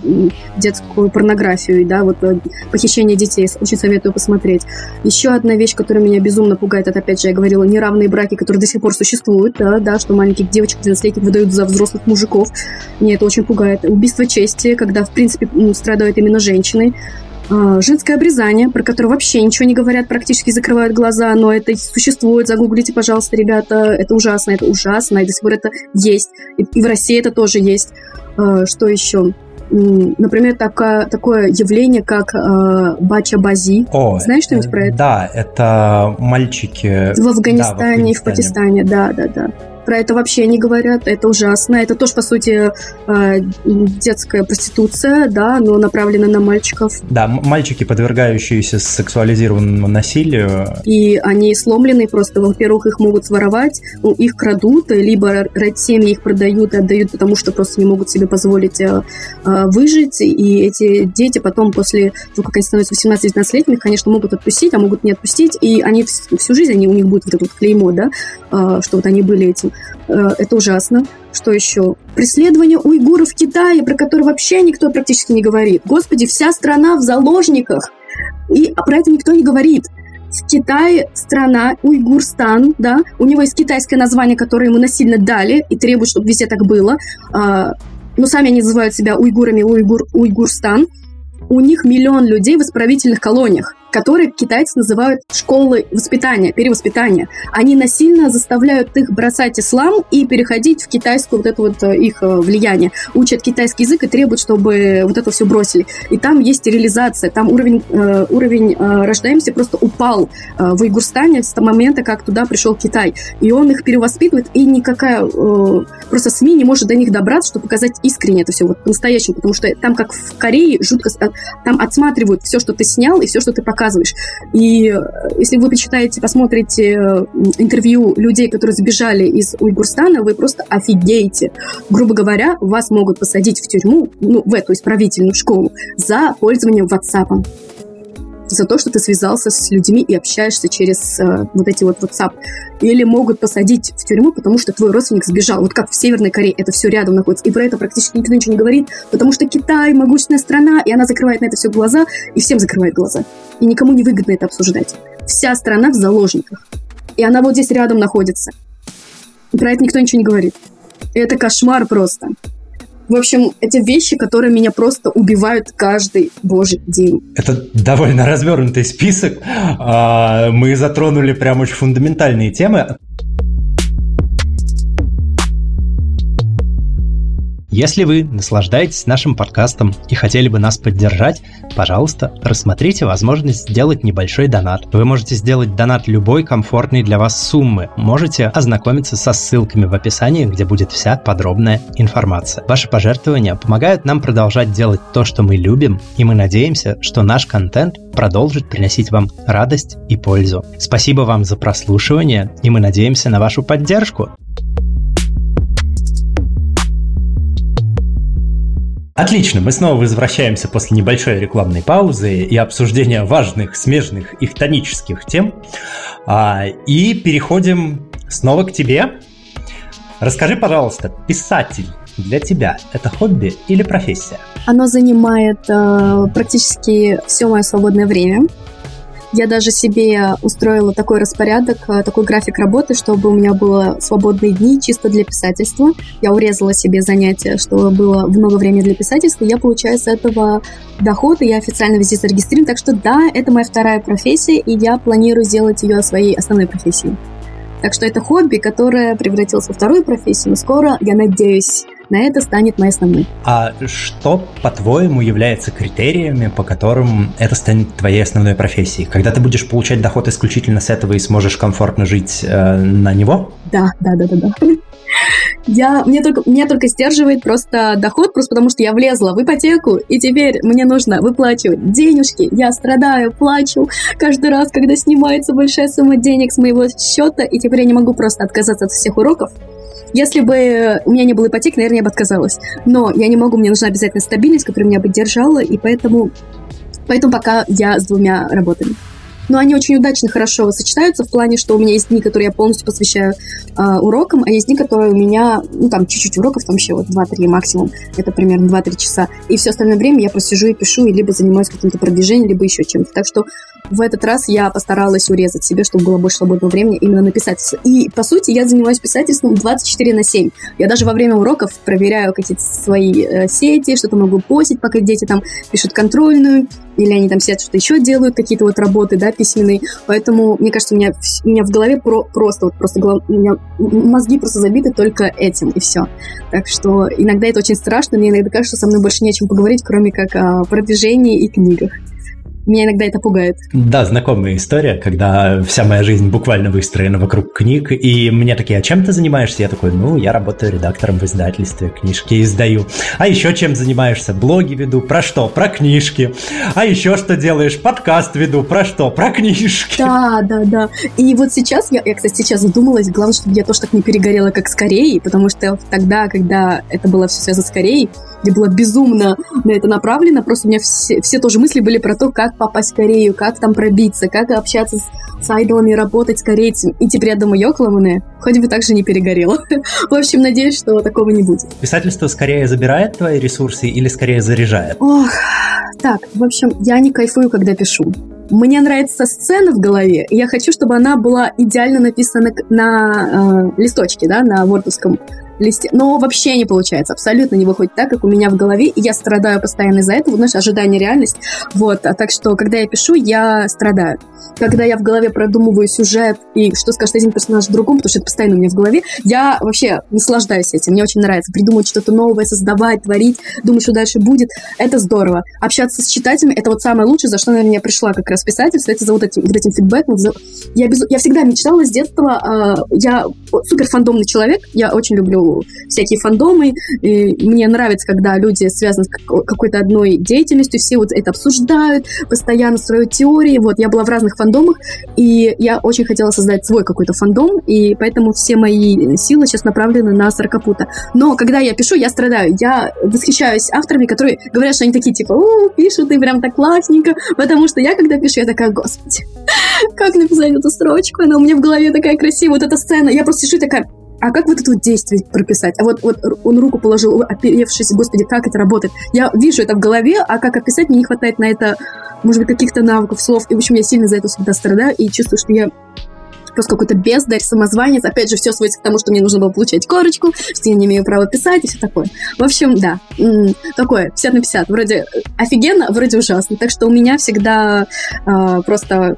детскую порнографию, да, вот э, похищение детей. Очень советую посмотреть. Еще одна вещь, которая меня безумно пугает, это, опять же, я говорила, неравные браки, которые до сих пор существуют, да, да что маленьких девочек 12-летних выдают за взрослых мужиков. Меня это очень пугает. Убийство чести, когда, в принципе, страдают именно женщины. А, женское обрезание, про которое вообще ничего не говорят, практически закрывают глаза, но это существует. Загуглите, пожалуйста, ребята. Это ужасно, это ужасно, и до сих пор это есть. И, в России это тоже есть. А, что еще? Например, такое, такое явление, как э, бача-бази. О, Знаешь что-нибудь э, про это? Да, это мальчики... В Афганистане, да, в Афганистане и в Пакистане, да, да, да. Про это вообще не говорят, это ужасно. Это тоже, по сути, э, детская проституция, да, но направлена на мальчиков. Да, мальчики, подвергающиеся сексуализированному насилию. И они сломлены просто. Во-первых, их могут своровать, ну, их крадут, либо семьи их продают и отдают, потому что просто не могут себе позволить э, э, выжить. И эти дети потом, после того, как они становятся 18-19-летними, конечно, могут отпустить, а могут не отпустить. И они всю жизнь, они, у них будет вот это вот клеймо, да, что вот они были этим это ужасно. Что еще? Преследование уйгуров в Китае, про которое вообще никто практически не говорит. Господи, вся страна в заложниках. И про это никто не говорит. В Китае страна Уйгурстан, да, у него есть китайское название, которое ему насильно дали и требуют, чтобы везде так было. А, но сами они называют себя уйгурами Уйгур, Уйгурстан. У них миллион людей в исправительных колониях которые китайцы называют школы воспитания, перевоспитания. Они насильно заставляют их бросать ислам и переходить в китайскую вот это вот э, их э, влияние. Учат китайский язык и требуют, чтобы вот это все бросили. И там есть стерилизация, там уровень, э, уровень рождаемости просто упал в Уйгурстане с того момента, как туда пришел Китай. И он их перевоспитывает, и никакая просто СМИ не может до них добраться, чтобы показать искренне это все, вот по-настоящему, потому что там, как в Корее, жутко, там отсматривают все, что ты снял, и все, что ты показываешь показываешь. И э, если вы почитаете, посмотрите э, интервью людей, которые сбежали из Уйгурстана, вы просто офигеете. Грубо говоря, вас могут посадить в тюрьму, ну, в эту исправительную школу, за пользование WhatsApp. За то, что ты связался с людьми и общаешься через э, вот эти вот WhatsApp. Или могут посадить в тюрьму, потому что твой родственник сбежал. Вот как в Северной Корее, это все рядом находится. И про это практически никто ничего не говорит, потому что Китай могущественная страна, и она закрывает на это все глаза, и всем закрывает глаза. И никому не выгодно это обсуждать. Вся страна в заложниках. И она вот здесь рядом находится. И про это никто ничего не говорит. И это кошмар просто. В общем, это вещи, которые меня просто убивают каждый божий день. Это довольно развернутый список. А, мы затронули прям очень фундаментальные темы. Если вы наслаждаетесь нашим подкастом и хотели бы нас поддержать, пожалуйста, рассмотрите возможность сделать небольшой донат. Вы можете сделать донат любой комфортной для вас суммы. Можете ознакомиться со ссылками в описании, где будет вся подробная информация. Ваши пожертвования помогают нам продолжать делать то, что мы любим, и мы надеемся, что наш контент продолжит приносить вам радость и пользу. Спасибо вам за прослушивание, и мы надеемся на вашу поддержку. Отлично, мы снова возвращаемся после небольшой рекламной паузы и обсуждения важных, смежных и хтонических тем. А, и переходим снова к тебе. Расскажи, пожалуйста, писатель для тебя это хобби или профессия? Оно занимает э, практически все мое свободное время. Я даже себе устроила такой распорядок, э, такой график работы, чтобы у меня было свободные дни чисто для писательства. Я урезала себе занятия, чтобы было много времени для писательства. Я получаю с этого доход, и я официально везде зарегистрирована. Так что да, это моя вторая профессия, и я планирую сделать ее своей основной профессией. Так что это хобби, которое превратилось во вторую профессию, но скоро, я надеюсь, на это станет моей основной. А что, по-твоему, является критериями, по которым это станет твоей основной профессией? Когда ты будешь получать доход исключительно с этого и сможешь комфортно жить э, на него? Да, да, да, да, да. Я, мне только, меня только сдерживает просто доход, просто потому что я влезла в ипотеку, и теперь мне нужно выплачивать денежки. Я страдаю, плачу каждый раз, когда снимается большая сумма денег с моего счета, и теперь я не могу просто отказаться от всех уроков. Если бы у меня не было ипотеки, наверное, я бы отказалась. Но я не могу, мне нужна обязательно стабильность, которая меня бы держала, и поэтому, поэтому пока я с двумя работами. Но они очень удачно, хорошо сочетаются в плане, что у меня есть дни, которые я полностью посвящаю э, урокам, а есть дни, которые у меня, ну, там, чуть-чуть уроков, там еще вот 2-3 максимум, это примерно 2-3 часа. И все остальное время я посижу и пишу, и либо занимаюсь каким-то продвижением, либо еще чем-то. Так что в этот раз я постаралась урезать себе, чтобы было больше свободного времени именно на писательство. И, по сути, я занимаюсь писательством 24 на 7. Я даже во время уроков проверяю какие-то свои э, сети, что-то могу постить, пока дети там пишут контрольную, или они там сидят, что-то еще делают, какие-то вот работы, да, письменные. Поэтому, мне кажется, у меня, у меня в голове про, просто, вот просто голов, у меня мозги просто забиты только этим, и все. Так что иногда это очень страшно, мне иногда кажется, что со мной больше не о чем поговорить, кроме как о продвижении и книгах. Меня иногда это пугает. Да, знакомая история, когда вся моя жизнь буквально выстроена вокруг книг, и мне такие, а чем ты занимаешься? Я такой, ну, я работаю редактором в издательстве, книжки издаю. А еще чем занимаешься? Блоги веду. Про что? Про книжки. А еще что делаешь? Подкаст веду. Про что? Про книжки. Да, да, да. И вот сейчас, я, я кстати, сейчас задумалась, главное, чтобы я тоже так не перегорела, как с Кореей, потому что тогда, когда это было все связано с Кореей, я была безумно на это направлена, просто у меня все, все тоже мысли были про то, как попасть в Корею, как там пробиться, как общаться с, с айдолами, работать с корейцами. И теперь я думаю, ёкламаны, хоть бы так же не перегорела. в общем, надеюсь, что такого не будет. Писательство скорее забирает твои ресурсы или скорее заряжает? Ох, так, в общем, я не кайфую, когда пишу. Мне нравится сцена в голове, и я хочу, чтобы она была идеально написана на э, листочке, да, на вордовском листе. Но вообще не получается, абсолютно не выходит так, как у меня в голове, и я страдаю постоянно из-за этого, знаешь, ожидание, реальность. Вот, а так что, когда я пишу, я страдаю. Когда я в голове продумываю сюжет и что скажет один персонаж другому, потому что это постоянно у меня в голове, я вообще наслаждаюсь этим, мне очень нравится придумывать что-то новое, создавать, творить, думать, что дальше будет. Это здорово. Общаться с читателями — это вот самое лучшее, за что, наверное, я пришла как раз писательство, это за вот этим, вот этим фидбэком. Я, без... я всегда мечтала с детства, э, я супер фандомный человек, я очень люблю всякие фандомы. И мне нравится, когда люди связаны с какой-то одной деятельностью, все вот это обсуждают, постоянно строят теории. Вот, я была в разных фандомах, и я очень хотела создать свой какой-то фандом, и поэтому все мои силы сейчас направлены на Саркапута. Но когда я пишу, я страдаю. Я восхищаюсь авторами, которые говорят, что они такие, типа, о, пишут, и прям так классненько. Потому что я, когда пишу, я такая, господи, как написать эту строчку? Она у меня в голове такая красивая, вот эта сцена. Я просто сижу такая, а как вот это вот действие прописать? А вот, вот он руку положил, оперевшись, господи, как это работает? Я вижу это в голове, а как описать, мне не хватает на это, может быть, каких-то навыков, слов. И, в общем, я сильно за это всегда страдаю и чувствую, что я просто какой-то бездарь, самозванец. Опять же, все сводится к тому, что мне нужно было получать корочку, что я не имею права писать и все такое. В общем, да, такое, 50 на 50. Вроде офигенно, вроде ужасно. Так что у меня всегда э, просто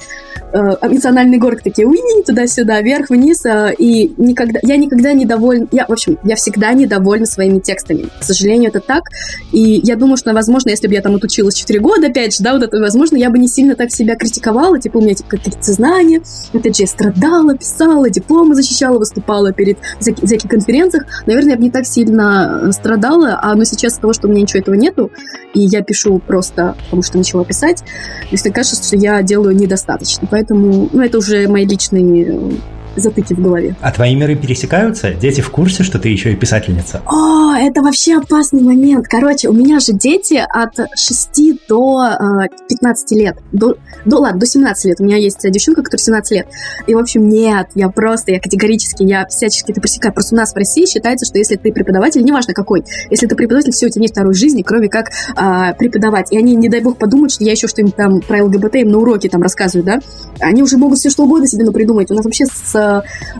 э, эмоциональный горк такие, уи, туда-сюда, вверх-вниз. Э, и никогда, я никогда не довольна, я, в общем, я всегда недовольна своими текстами. К сожалению, это так. И я думаю, что, возможно, если бы я там отучилась 4 года, опять же, да, вот это, возможно, я бы не сильно так себя критиковала, типа, у меня типа, какие-то знания, опять же, я страдаю читала, писала, дипломы защищала, выступала перед всяких конференциях, наверное, я бы не так сильно э, страдала, а но сейчас того, что у меня ничего этого нету, и я пишу просто потому, что начала писать, если кажется, что я делаю недостаточно. Поэтому, ну, это уже мои личные э, затыки в голове. А твои миры пересекаются? Дети в курсе, что ты еще и писательница? О, это вообще опасный момент. Короче, у меня же дети от 6 до э, 15 лет. До, до, ладно, до 17 лет. У меня есть девчонка, которая 17 лет. И, в общем, нет, я просто, я категорически, я всячески это пресекаю. Просто у нас в России считается, что если ты преподаватель, неважно какой, если ты преподаватель, все, у тебя нет второй жизни, кроме как э, преподавать. И они, не дай бог, подумают, что я еще что-нибудь там про ЛГБТ им на уроке там рассказываю, да? Они уже могут все что угодно себе напридумать. У нас вообще с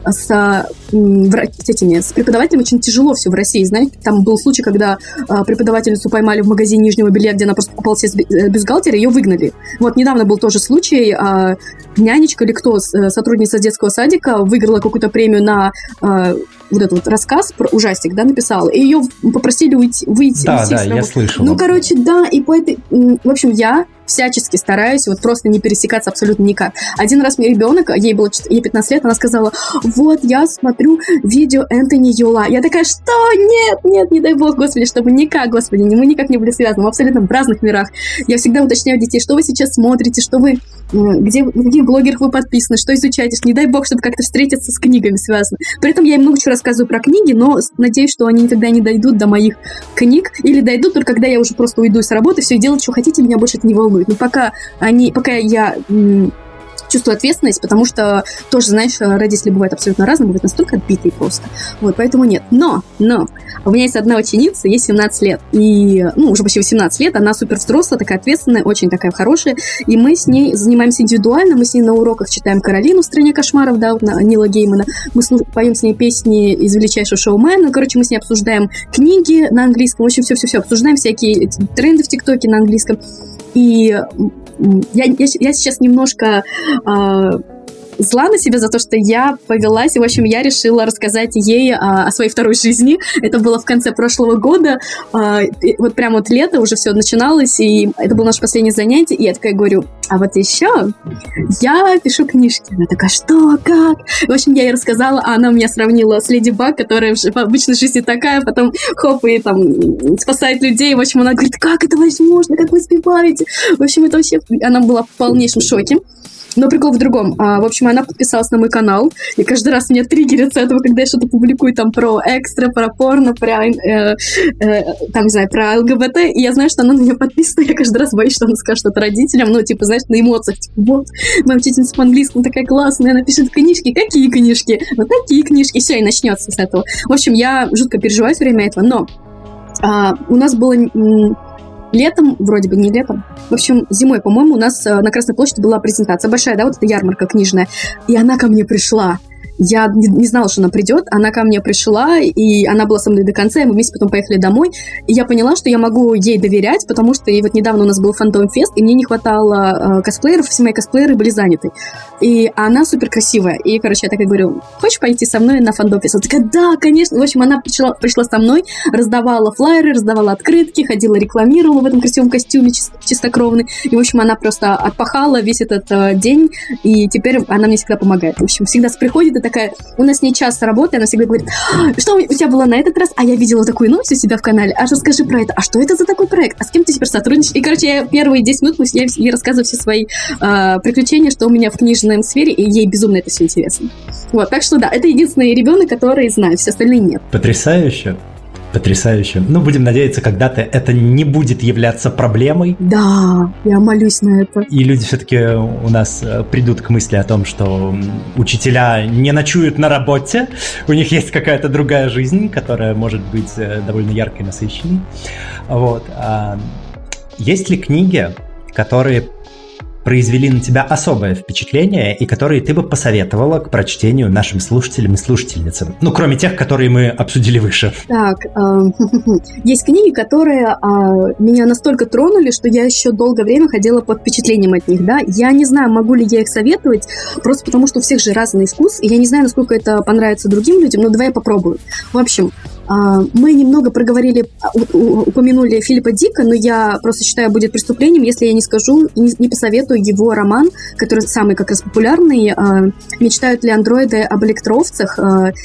с, с этими, с преподавателем очень тяжело все в России, знаете. Там был случай, когда а, преподавательницу поймали в магазине нижнего белья, где она просто покупала себе э, бюстгальтер, ее выгнали. Вот недавно был тоже случай, а, нянечка или кто, э, сотрудница детского садика, выиграла какую-то премию на а, вот этот вот рассказ про ужастик, да, написала, и ее попросили уйти, выйти. Да, да, я слышал. Ну, короче, да, и по этой... В общем, я всячески стараюсь вот просто не пересекаться абсолютно никак. Один раз мне ребенок, ей было ей 15 лет, она сказала, вот, я смотрю видео Энтони Юла. Я такая, что? Нет, нет, не дай бог, господи, чтобы никак, господи, мы никак не были связаны, мы абсолютно в разных мирах. Я всегда уточняю детей, что вы сейчас смотрите, что вы, где, каких блогерах вы подписаны, что изучаете, не дай бог, чтобы как-то встретиться с книгами связано. При этом я им много чего рассказываю про книги, но надеюсь, что они никогда не дойдут до моих книг, или дойдут только когда я уже просто уйду с работы, все, и делать, что хотите, меня больше это не волнует. Но пока они, пока я чувствую ответственность, потому что тоже, знаешь, родители бывают абсолютно разные, бывают настолько отбитые просто. Вот, поэтому нет. Но, но, у меня есть одна ученица, ей 17 лет, и, ну, уже почти 18 лет, она супер взрослая, такая ответственная, очень такая хорошая, и мы с ней занимаемся индивидуально, мы с ней на уроках читаем «Каролину в стране кошмаров», да, вот, Нила Геймана, мы поем с ней песни из «Величайшего шоумена», короче, мы с ней обсуждаем книги на английском, в общем, все-все-все, обсуждаем всякие тренды в ТикТоке на английском, и я, я, я сейчас немножко э, зла на себя за то, что я повелась, и, в общем, я решила рассказать ей а, о своей второй жизни. Это было в конце прошлого года, а, вот прямо вот лето уже все начиналось, и это было наше последнее занятие, и я такая говорю, а вот еще я пишу книжки. Она такая, что, как? В общем, я ей рассказала, а она меня сравнила с Леди Баг, которая в обычной жизни такая, потом хоп, и там спасает людей. В общем, она говорит, как это возможно, как вы успеваете? В общем, это вообще... Она была в полнейшем шоке. Но прикол в другом. А, в общем, она подписалась на мой канал, и каждый раз меня триггерит с этого, когда я что-то публикую там про экстра, про порно, про, э, э, там, не знаю, про ЛГБТ, и я знаю, что она на меня подписана, я каждый раз боюсь, что она скажет что-то родителям, ну, типа, знаешь, на эмоциях, типа, вот, моя учительница по английскому такая классная, она пишет книжки, какие книжки? Вот такие книжки, и все, и начнется с этого. В общем, я жутко переживаю во время этого, но а, у нас было летом, вроде бы не летом, в общем, зимой, по-моему, у нас э, на Красной площади была презентация большая, да, вот эта ярмарка книжная, и она ко мне пришла. Я не, знала, что она придет. Она ко мне пришла, и она была со мной до конца, и мы вместе потом поехали домой. И я поняла, что я могу ей доверять, потому что и вот недавно у нас был Фантом Фест, и мне не хватало э, косплееров, все мои косплееры были заняты. И она супер красивая. И, короче, я такая говорю, хочешь пойти со мной на Фантом Фест? Она такая, да, конечно. В общем, она пришла, пришла со мной, раздавала флайеры, раздавала открытки, ходила, рекламировала в этом красивом костюме чистокровный. И, в общем, она просто отпахала весь этот э, день, и теперь она мне всегда помогает. В общем, всегда приходит такая, у нас не часто работает, она всегда говорит, «А, что у тебя было на этот раз, а я видела такую новость у себя в канале, а расскажи про это, а что это за такой проект, а с кем ты теперь сотрудничаешь? И, короче, я первые 10 минут я ей рассказываю все свои э, приключения, что у меня в книжной сфере, и ей безумно это все интересно. Вот, так что да, это единственный ребенок, который знает, все остальные нет. Потрясающе. Потрясающе. Ну, будем надеяться, когда-то это не будет являться проблемой. Да, я молюсь на это. И люди все-таки у нас э, придут к мысли о том, что учителя не ночуют на работе, у них есть какая-то другая жизнь, которая может быть э, довольно яркой, насыщенной. Вот. А есть ли книги, которые произвели на тебя особое впечатление и которые ты бы посоветовала к прочтению нашим слушателям и слушательницам? Ну, кроме тех, которые мы обсудили выше. Так, э, есть книги, которые э, меня настолько тронули, что я еще долгое время ходила под впечатлением от них, да. Я не знаю, могу ли я их советовать, просто потому что у всех же разный вкус, и я не знаю, насколько это понравится другим людям, но давай я попробую. В общем, а, мы немного проговорили, а, упомянули Филиппа Дика, но я просто считаю, будет преступлением, если я не скажу, не посоветую его роман, который самый как раз популярный, а, «Мечтают ли андроиды об электроовцах?».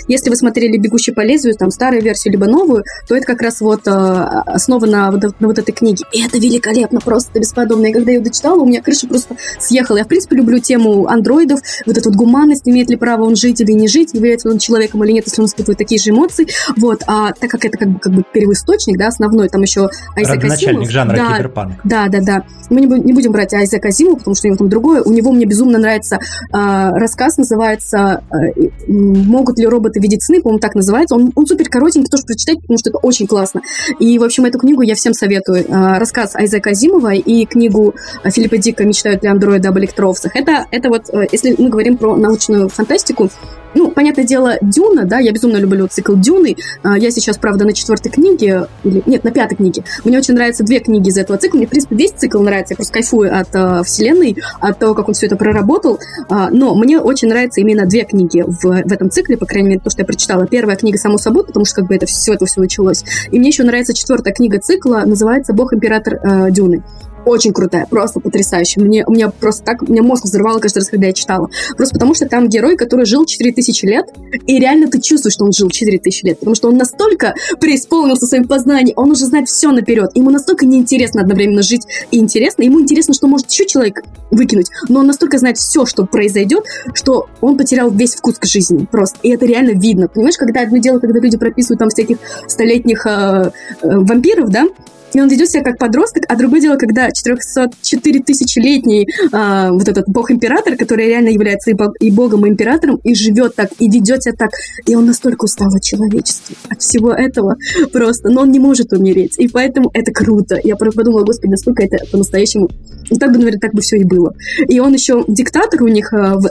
Если вы смотрели «Бегущий по лезвию», там старую версию, либо новую, то это как раз вот основа на, на вот этой книге. И это великолепно, просто бесподобно. И когда я ее дочитала, у меня крыша просто съехала. Я, в принципе, люблю тему андроидов, вот эту вот гуманность, имеет ли право он жить или не жить, является он человеком или нет, если он испытывает такие же эмоции. Вот а так как это как бы, как бы первоисточник, да, основной, там еще Айзек Азимов. жанра да, киберпанк. Да, да, да. Мы не, не будем брать Айзека Азимова, потому что у него там другое. У него мне безумно нравится э, рассказ, называется э, «Могут ли роботы видеть сны?» По-моему, так называется. Он, он супер коротенький, тоже прочитать, потому что это очень классно. И, в общем, эту книгу я всем советую. Э, рассказ Айзека Азимова и книгу Филиппа Дика «Мечтают ли андроиды об электроовцах». Это, это вот, э, если мы говорим про научную фантастику, ну, понятное дело, Дюна, да, я безумно люблю цикл Дюны. А, я сейчас, правда, на четвертой книге, или нет, на пятой книге. Мне очень нравятся две книги из этого цикла. Мне, в принципе, весь цикл нравится. Я просто кайфую от uh, вселенной, от того, как он все это проработал. Uh, но мне очень нравятся именно две книги в, в этом цикле, по крайней мере, то, что я прочитала. Первая книга, само собой, потому что как бы это все это все началось. И мне еще нравится четвертая книга цикла, называется «Бог-император uh, Дюны» очень крутая, просто потрясающая. Мне, у меня просто так, у меня мозг взрывало каждый раз, когда я читала. Просто потому что там герой, который жил 4000 лет, и реально ты чувствуешь, что он жил 4000 лет, потому что он настолько преисполнился своим познанием, он уже знает все наперед. Ему настолько неинтересно одновременно жить и интересно. Ему интересно, что может еще человек выкинуть, но он настолько знает все, что произойдет, что он потерял весь вкус к жизни просто. И это реально видно. Понимаешь, когда одно дело, когда люди прописывают там всяких столетних э, э, вампиров, да, и он ведет себя как подросток, а другое дело, когда 404 тысячелетний а, вот этот бог-император, который реально является и, бог, и богом, и императором, и живет так, и ведет себя так, и он настолько устал от человечества, от всего этого просто, но он не может умереть, и поэтому это круто. Я подумала, господи, насколько это по-настоящему, ну так бы, наверное, так бы все и было. И он еще диктатор у них а, в,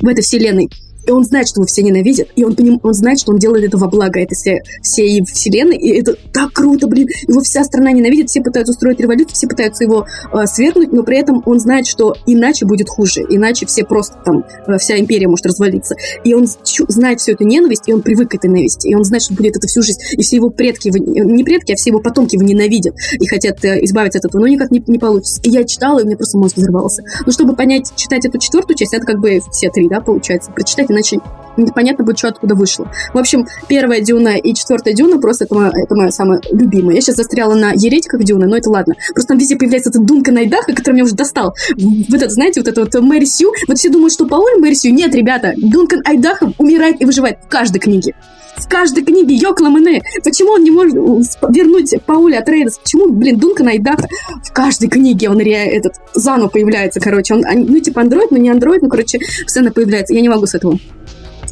в этой вселенной, и он знает, что его все ненавидят, и он, поним, он знает, что он делает это во благо этой все, всей вселенной, и это так круто, блин, его вся страна ненавидит, все пытаются устроить революцию, все пытаются его э, свергнуть, но при этом он знает, что иначе будет хуже, иначе все просто там, э, вся империя может развалиться. И он знает всю эту ненависть, и он привык к этой ненависти, и он знает, что будет это всю жизнь, и все его предки, его, не предки, а все его потомки его ненавидят, и хотят э, избавиться от этого, но никак не, не получится. И я читала, и у меня просто мозг взорвался. Но чтобы понять, читать эту четвертую часть, это как бы все три, да, получается, прочитать иначе непонятно будет, что откуда вышло. В общем, первая Дюна и четвертая Дюна просто это моя, это моя самая любимая. Я сейчас застряла на еретиках Дюны, но это ладно. Просто там везде появляется этот Дунка Найдаха, который меня уже достал. Вот это, знаете, вот это вот Мэри Сью. Вот все думают, что Пауль Мэри Сью. Нет, ребята, Дункан Айдаха умирает и выживает в каждой книге. В каждой книге Йокла Мене. Почему он не может вернуть Пауля от Рейдас? Почему, блин, Дункан Айдаха в каждой книге он ре, этот заново появляется, короче. Он, ну, типа андроид, но не андроид, ну, короче, сцена появляется. Я не могу с этого.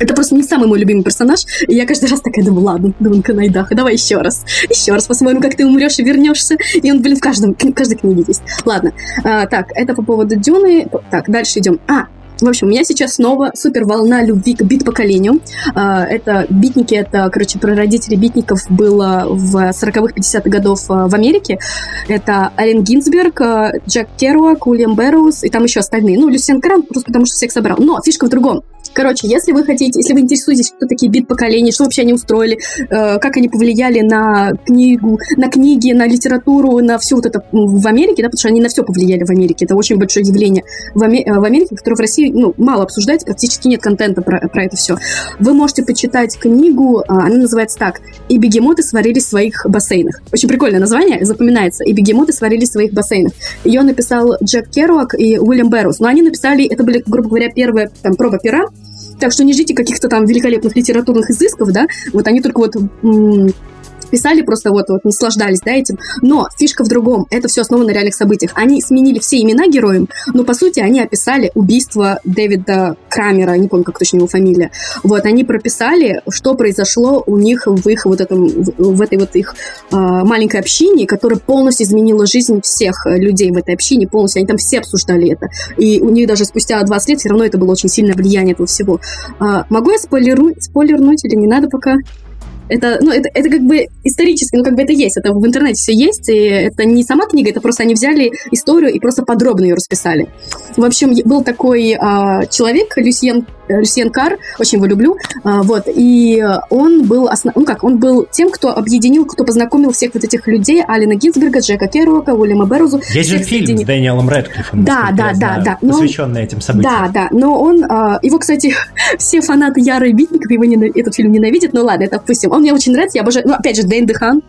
Это просто не самый мой любимый персонаж. И я каждый раз такая думаю, ладно, думаю, Канайдаха, давай еще раз. Еще раз посмотрим, как ты умрешь и вернешься. И он, блин, в, каждом, в каждой книге есть. Ладно. А, так, это по поводу Дюны. Так, дальше идем. А, в общем, у меня сейчас снова супер волна любви к бит-поколению. А, это битники, это, короче, про родителей битников было в 40-х, 50-х годов а, в Америке. Это Ален Гинзберг, а, Джек Керуак, Уильям Бэрроуз и там еще остальные. Ну, Люсиан Кран, просто потому что всех собрал. Но фишка в другом. Короче, если вы хотите, если вы интересуетесь, кто такие бит-поколения, что вообще они устроили, э, как они повлияли на книгу, на книги, на литературу, на все вот это в Америке, да, потому что они на все повлияли в Америке. Это очень большое явление в, Аме- э, в Америке, которое в России ну, мало обсуждается, практически нет контента про, про это все. Вы можете почитать книгу, э, она называется так «И бегемоты сварились в своих бассейнах». Очень прикольное название, запоминается. «И бегемоты сварились в своих бассейнах». Ее написал Джек Керуак и Уильям Беррус. Но они написали, это были, грубо говоря, первая там, проба пера, так что не ждите каких-то там великолепных литературных изысков, да, вот они только вот писали просто вот, вот наслаждались, да, этим. Но фишка в другом, это все основано на реальных событиях. Они сменили все имена героям, но по сути они описали убийство Дэвида Крамера, не помню, как точно его фамилия. Вот, они прописали, что произошло у них в их вот этом, в, этой вот их э, маленькой общине, которая полностью изменила жизнь всех людей в этой общине, полностью, они там все обсуждали это. И у них даже спустя 20 лет все равно это было очень сильное влияние этого всего. Э, могу я спойлеру, спойлернуть или не надо пока? Это, ну, это, это как бы исторически, ну, как бы это есть, это в интернете все есть, и это не сама книга, это просто они взяли историю и просто подробно ее расписали. В общем, был такой а, человек, Люсьен Люсьен Кар, очень его люблю, а, вот, и он был, основ... ну как, он был тем, кто объединил, кто познакомил всех вот этих людей, Алина Гинзберга, Джека Керуака, Уильяма Беррузу. Есть же фильм соединил. с Дэниелом Рэдклиффом, да, да, да, да, но... посвященный этим событиям. Да, да, но он, а, его, кстати, все фанаты Яры Битников его ненав... этот фильм ненавидят, но ладно, это допустим. Он мне очень нравится, я обожаю, ну, опять же, Дэйн Дехан,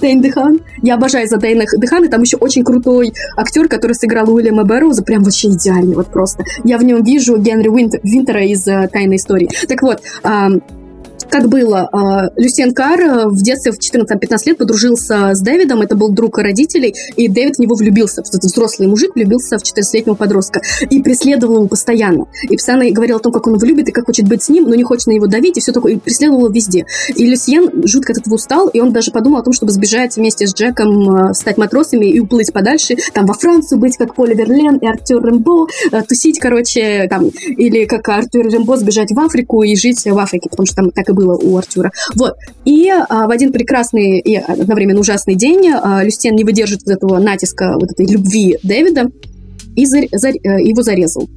Дэйн Дехан. Я обожаю за Дэйна Дехана. Там еще очень крутой актер, который сыграл Уильяма Бэрроуза. Прям вообще идеальный, вот просто. Я в нем вижу Генри Винтера из uh, «Тайной истории». Так вот, как было, а, Люсьен Кар э, в детстве в 14-15 лет подружился с Дэвидом, это был друг родителей, и Дэвид в него влюбился, этот взрослый мужик влюбился в 14-летнего подростка и преследовал его постоянно. И постоянно говорил о том, как он его любит и как хочет быть с ним, но не хочет на него давить, и все такое, и преследовал его везде. И Люсьен жутко от этого устал, и он даже подумал о том, чтобы сбежать вместе с Джеком, э, стать матросами и уплыть подальше, там во Францию быть, как Поли Верлен и Артур Рембо, э, тусить, короче, там, или как Артур Рембо сбежать в Африку и жить в Африке, потому что там так и было у Артура. Вот. И а, в один прекрасный и одновременно ужасный день а, Люстен не выдержит вот этого натиска, вот этой любви Дэвида и за, за, э, его зарезал.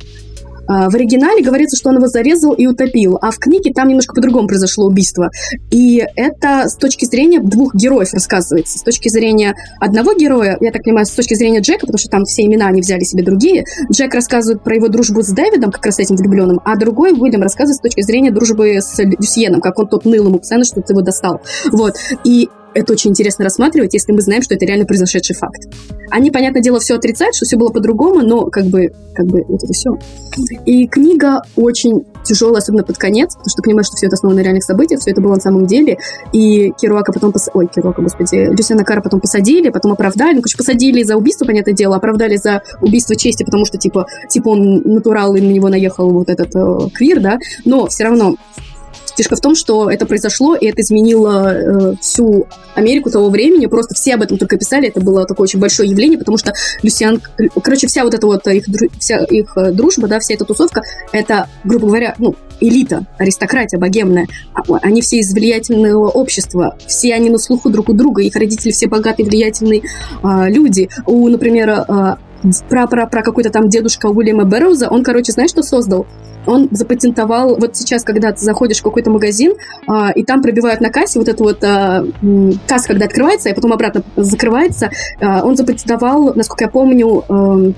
А, в оригинале говорится, что он его зарезал и утопил, а в книге там немножко по-другому произошло убийство. И это с точки зрения двух героев рассказывается. С точки зрения одного героя, я так понимаю, с точки зрения Джека, потому что там все имена они взяли себе другие, Джек рассказывает про его дружбу с Дэвидом, как раз этим влюбленным, а другой, Уильям, рассказывает с точки зрения дружбы с Люсьеном, как он тот ныл ему постоянно, что ты его достал. Вот. И это очень интересно рассматривать, если мы знаем, что это реально произошедший факт. Они, понятное дело, все отрицают, что все было по-другому, но как бы, как бы вот это все. И книга очень тяжелая, особенно под конец, потому что понимаешь, что все это основано на реальных событиях, все это было на самом деле. И Керуака потом... Пос... Ой, Керуака, господи. Люсиана Кара потом посадили, потом оправдали. Ну, короче, посадили за убийство, понятное дело, оправдали за убийство чести, потому что, типа, типа он натурал, и на него наехал вот этот э, квир, да. Но все равно Фишка в том, что это произошло, и это изменило э, всю Америку того времени. Просто все об этом только писали. Это было такое очень большое явление, потому что Люсиан... Короче, вся вот эта вот их, вся их э, дружба, да, вся эта тусовка, это, грубо говоря, ну, элита, аристократия богемная. А, они все из влиятельного общества. Все они на слуху друг у друга. Их родители все богатые, влиятельные э, люди. У, например, э, про, про, про какой-то там дедушка Уильяма Бэрроуза, он, короче, знаешь, что создал? Он запатентовал, вот сейчас, когда ты заходишь в какой-то магазин, а, и там пробивают на кассе вот эту вот а, касса, когда открывается, и потом обратно закрывается, а, он запатентовал, насколько я помню, а,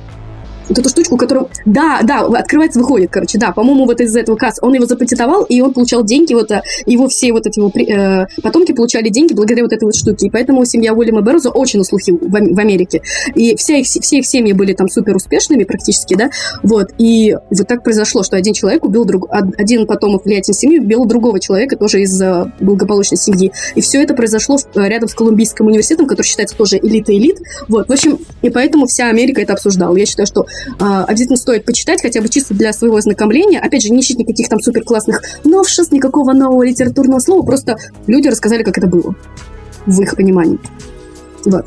вот эту штучку, которую... Да, да, открывается, выходит, короче, да, по-моему, вот из этого касс он его запатентовал, и он получал деньги, вот э, его все вот эти его э, потомки получали деньги благодаря вот этой вот штуке, и поэтому семья Уильяма Берроза очень на в, в Америке, и все их, все их семьи были там супер успешными практически, да, вот, и вот так произошло, что один человек убил друг... один потомок влиятельной семьи убил другого человека тоже из э, благополучной семьи, и все это произошло рядом с Колумбийским университетом, который считается тоже элита-элит, вот, в общем, и поэтому вся Америка это обсуждала. Я считаю, что обязательно стоит почитать, хотя бы чисто для своего ознакомления. Опять же, не ищите никаких там супер классных новшеств, никакого нового литературного слова, просто люди рассказали, как это было в их понимании. Вот.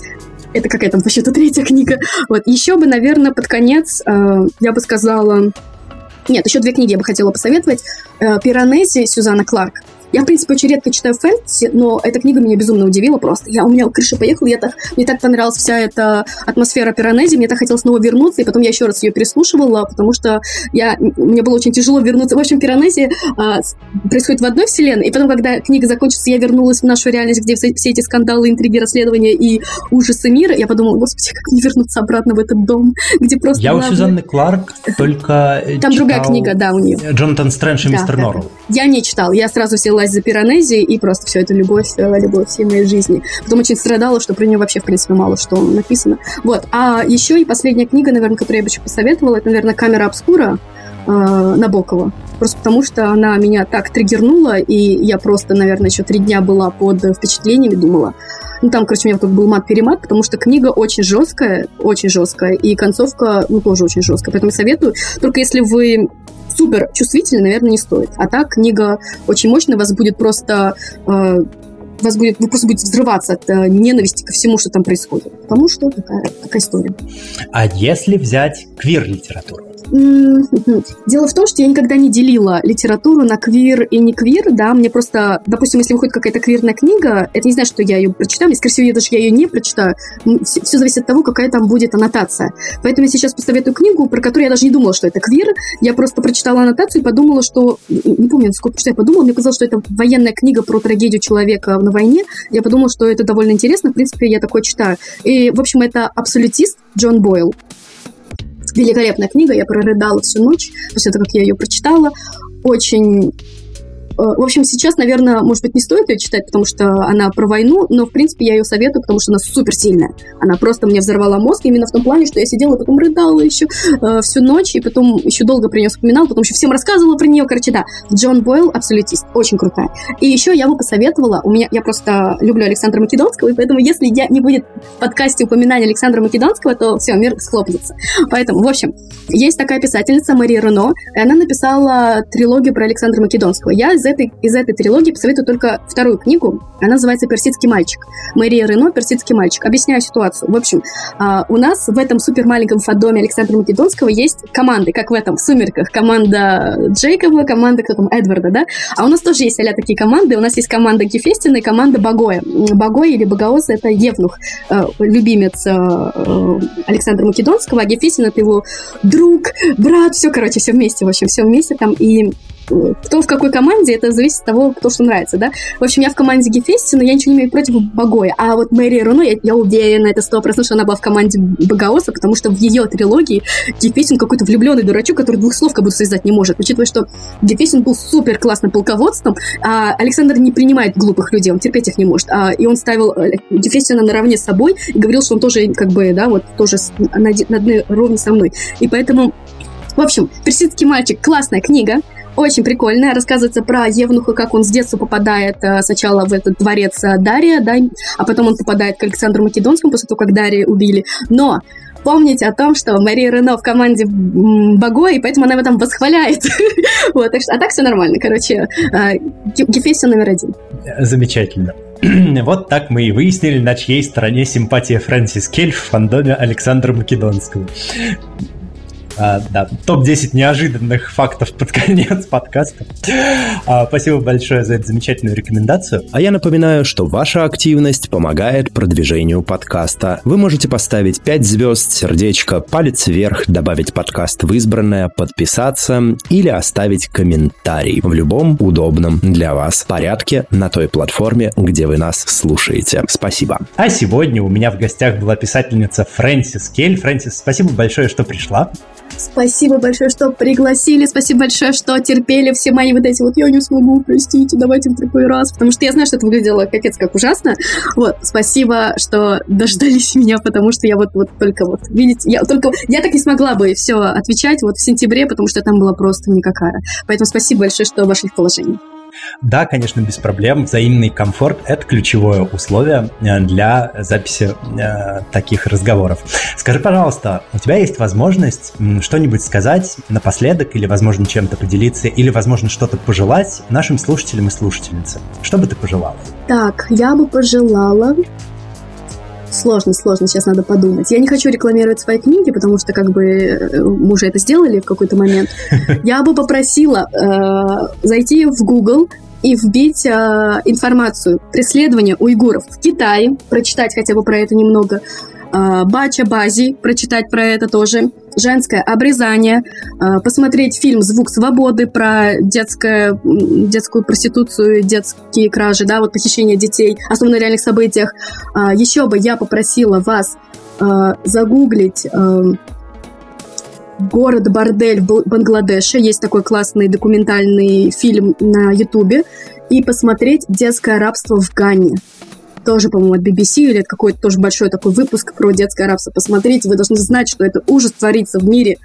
Это какая там по счету третья книга. Вот. Еще бы, наверное, под конец э, я бы сказала... Нет, еще две книги я бы хотела посоветовать. Э, «Пиранези» Сюзанна Кларк. Я, в принципе, очень редко читаю фэнтези, но эта книга меня безумно удивила просто. Я, у меня крыша поехала, я так, мне так понравилась вся эта атмосфера Пиранези, мне так хотелось снова вернуться, и потом я еще раз ее переслушивала, потому что я, мне было очень тяжело вернуться. В общем, Пиранези а, происходит в одной вселенной, и потом, когда книга закончится, я вернулась в нашу реальность, где все, все эти скандалы, интриги, расследования и ужасы мира. Я подумала, господи, как мне вернуться обратно в этот дом, где просто... Я главное... у Сюзанны Кларк только Там другая книга, да, у нее. Джонатан Стрэндж и да, мистер да, Норрелл. Я не читал, я сразу взялась за Пиранези, и просто все это любовь, любовь всей моей жизни. Потом очень страдала, что про нее вообще, в принципе, мало что написано. Вот. А еще и последняя книга, наверное, которую я бы еще посоветовала, это, наверное, «Камера обскура» э, Набокова. Просто потому, что она меня так триггернула, и я просто, наверное, еще три дня была под впечатлениями, думала. Ну, там, короче, у меня тут был мат-перемат, потому что книга очень жесткая, очень жесткая, и концовка, ну, тоже очень жесткая. Поэтому советую, только если вы супер чувствительны, наверное, не стоит. А так, книга очень мощная, вас будет просто э, вас будет, вы просто будете взрываться от э, ненависти ко всему, что там происходит. Потому что такая, такая история. А если взять квир-литературу? Дело в том, что я никогда не делила литературу на квир и не квир, да, мне просто, допустим, если выходит какая-то квирная книга, это не значит, что я ее прочитаю, мне, скорее всего, я даже я ее не прочитаю, все, все зависит от того, какая там будет аннотация. Поэтому я сейчас посоветую книгу, про которую я даже не думала, что это квир, я просто прочитала аннотацию и подумала, что, не помню, сколько что я подумала, мне казалось, что это военная книга про трагедию человека на войне, я подумала, что это довольно интересно, в принципе, я такое читаю. И, в общем, это абсолютист Джон Бойл. Великолепная книга, я прорыдала всю ночь после того, как я ее прочитала. Очень в общем, сейчас, наверное, может быть, не стоит ее читать, потому что она про войну, но, в принципе, я ее советую, потому что она супер сильная. Она просто мне взорвала мозг именно в том плане, что я сидела, потом рыдала еще э, всю ночь, и потом еще долго про нее вспоминала, потом еще всем рассказывала про нее. Короче, да, Джон Бойл абсолютист, очень крутая. И еще я бы посоветовала, у меня, я просто люблю Александра Македонского, и поэтому, если я не будет в подкасте упоминания Александра Македонского, то все, мир схлопнется. Поэтому, в общем, есть такая писательница Мария Рено, и она написала трилогию про Александра Македонского. Я из этой, из этой трилогии посоветую только вторую книгу. Она называется «Персидский мальчик». Мария Рено «Персидский мальчик». Объясняю ситуацию. В общем, а, у нас в этом супер маленьком фадоме Александра Македонского есть команды, как в этом, в «Сумерках». Команда Джейкоба, команда как там, Эдварда, да? А у нас тоже есть а такие команды. У нас есть команда Гефестина и команда Багоя. Багой или Багаоз — это Евнух, э, любимец э, Александра Македонского, а Гефестин — это его друг, брат, все, короче, все вместе, в общем, все вместе там. И кто в какой команде, это зависит от того, кто что нравится, да. В общем, я в команде Гефести, но я ничего не имею против Багоя. А вот Мэри Руно, я, я уверена, это сто процентов, что она была в команде Багаоса, потому что в ее трилогии Гефестин какой-то влюбленный дурачок, который двух слов как будто связать не может. Учитывая, что Гефестин был супер классным полководством, а Александр не принимает глупых людей, он терпеть их не может. А, и он ставил э, Гефестина наравне с собой и говорил, что он тоже, как бы, да, вот тоже на, на одной ровне со мной. И поэтому в общем, «Персидский мальчик» — классная книга, очень прикольная. Рассказывается про Евнуха, как он с детства попадает э, сначала в этот дворец э, Дария, да, а потом он попадает к Александру Македонскому после того, как Дария убили. Но помните о том, что Мария Рено в команде Баго, и поэтому она в этом восхваляет. вот, так что, а так все нормально. Короче, э, Гефестия номер один. Замечательно. Вот так мы и выяснили, на чьей стороне симпатия Фрэнсис Кельф в фандоме Александра Македонского. А, да, топ-10 неожиданных фактов под конец подкаста. А, спасибо большое за эту замечательную рекомендацию. А я напоминаю, что ваша активность помогает продвижению подкаста. Вы можете поставить 5 звезд, сердечко, палец вверх, добавить подкаст в избранное, подписаться или оставить комментарий в любом удобном для вас порядке на той платформе, где вы нас слушаете. Спасибо. А сегодня у меня в гостях была писательница Фрэнсис Кель. Фрэнсис, спасибо большое, что пришла. Спасибо большое, что пригласили. Спасибо большое, что терпели все мои вот эти вот «я не смогу, простите, давайте в другой раз». Потому что я знаю, что это выглядело капец как ужасно. Вот, спасибо, что дождались меня, потому что я вот, вот только вот, видите, я только... Я так не смогла бы все отвечать вот в сентябре, потому что там была просто никакая. Поэтому спасибо большое, что вошли в положение. Да, конечно, без проблем. Взаимный комфорт – это ключевое условие э, для записи э, таких разговоров. Скажи, пожалуйста, у тебя есть возможность что-нибудь сказать напоследок или, возможно, чем-то поделиться, или, возможно, что-то пожелать нашим слушателям и слушательницам? Что бы ты пожелала? Так, я бы пожелала Сложно, сложно, сейчас надо подумать. Я не хочу рекламировать свои книги, потому что как бы э, мы уже это сделали в какой-то момент. Я бы попросила э, зайти в Google и вбить э, информацию. Преследование уйгуров в Китае, прочитать хотя бы про это немного. Э, Бача Бази, прочитать про это тоже. Женское обрезание. Э, посмотреть фильм «Звук свободы» про детское, детскую проституцию, детские кражи, да, вот похищение детей, основано на реальных событиях. Э, еще бы я попросила вас загуглить э, город-бордель в Бангладеше. Есть такой классный документальный фильм на Ютубе. И посмотреть детское рабство в Гане. Тоже, по-моему, от BBC или от какой-то тоже большой такой выпуск про детское рабство. Посмотрите, вы должны знать, что это ужас творится в мире.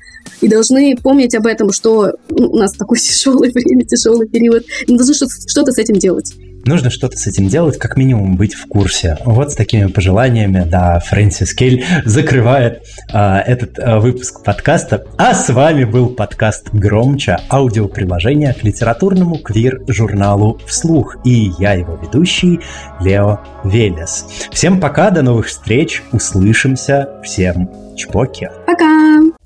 И должны помнить об этом, что ну, у нас такое тяжелое время, тяжелый период. И должны что-то с этим делать. Нужно что-то с этим делать, как минимум быть в курсе. Вот с такими пожеланиями, да, Фрэнсис Кель закрывает а, этот а, выпуск подкаста. А с вами был подкаст «Громче», аудиоприложение к литературному квир-журналу «Вслух». И я его ведущий Лео Велес. Всем пока, до новых встреч, услышимся, всем чпоки. Пока!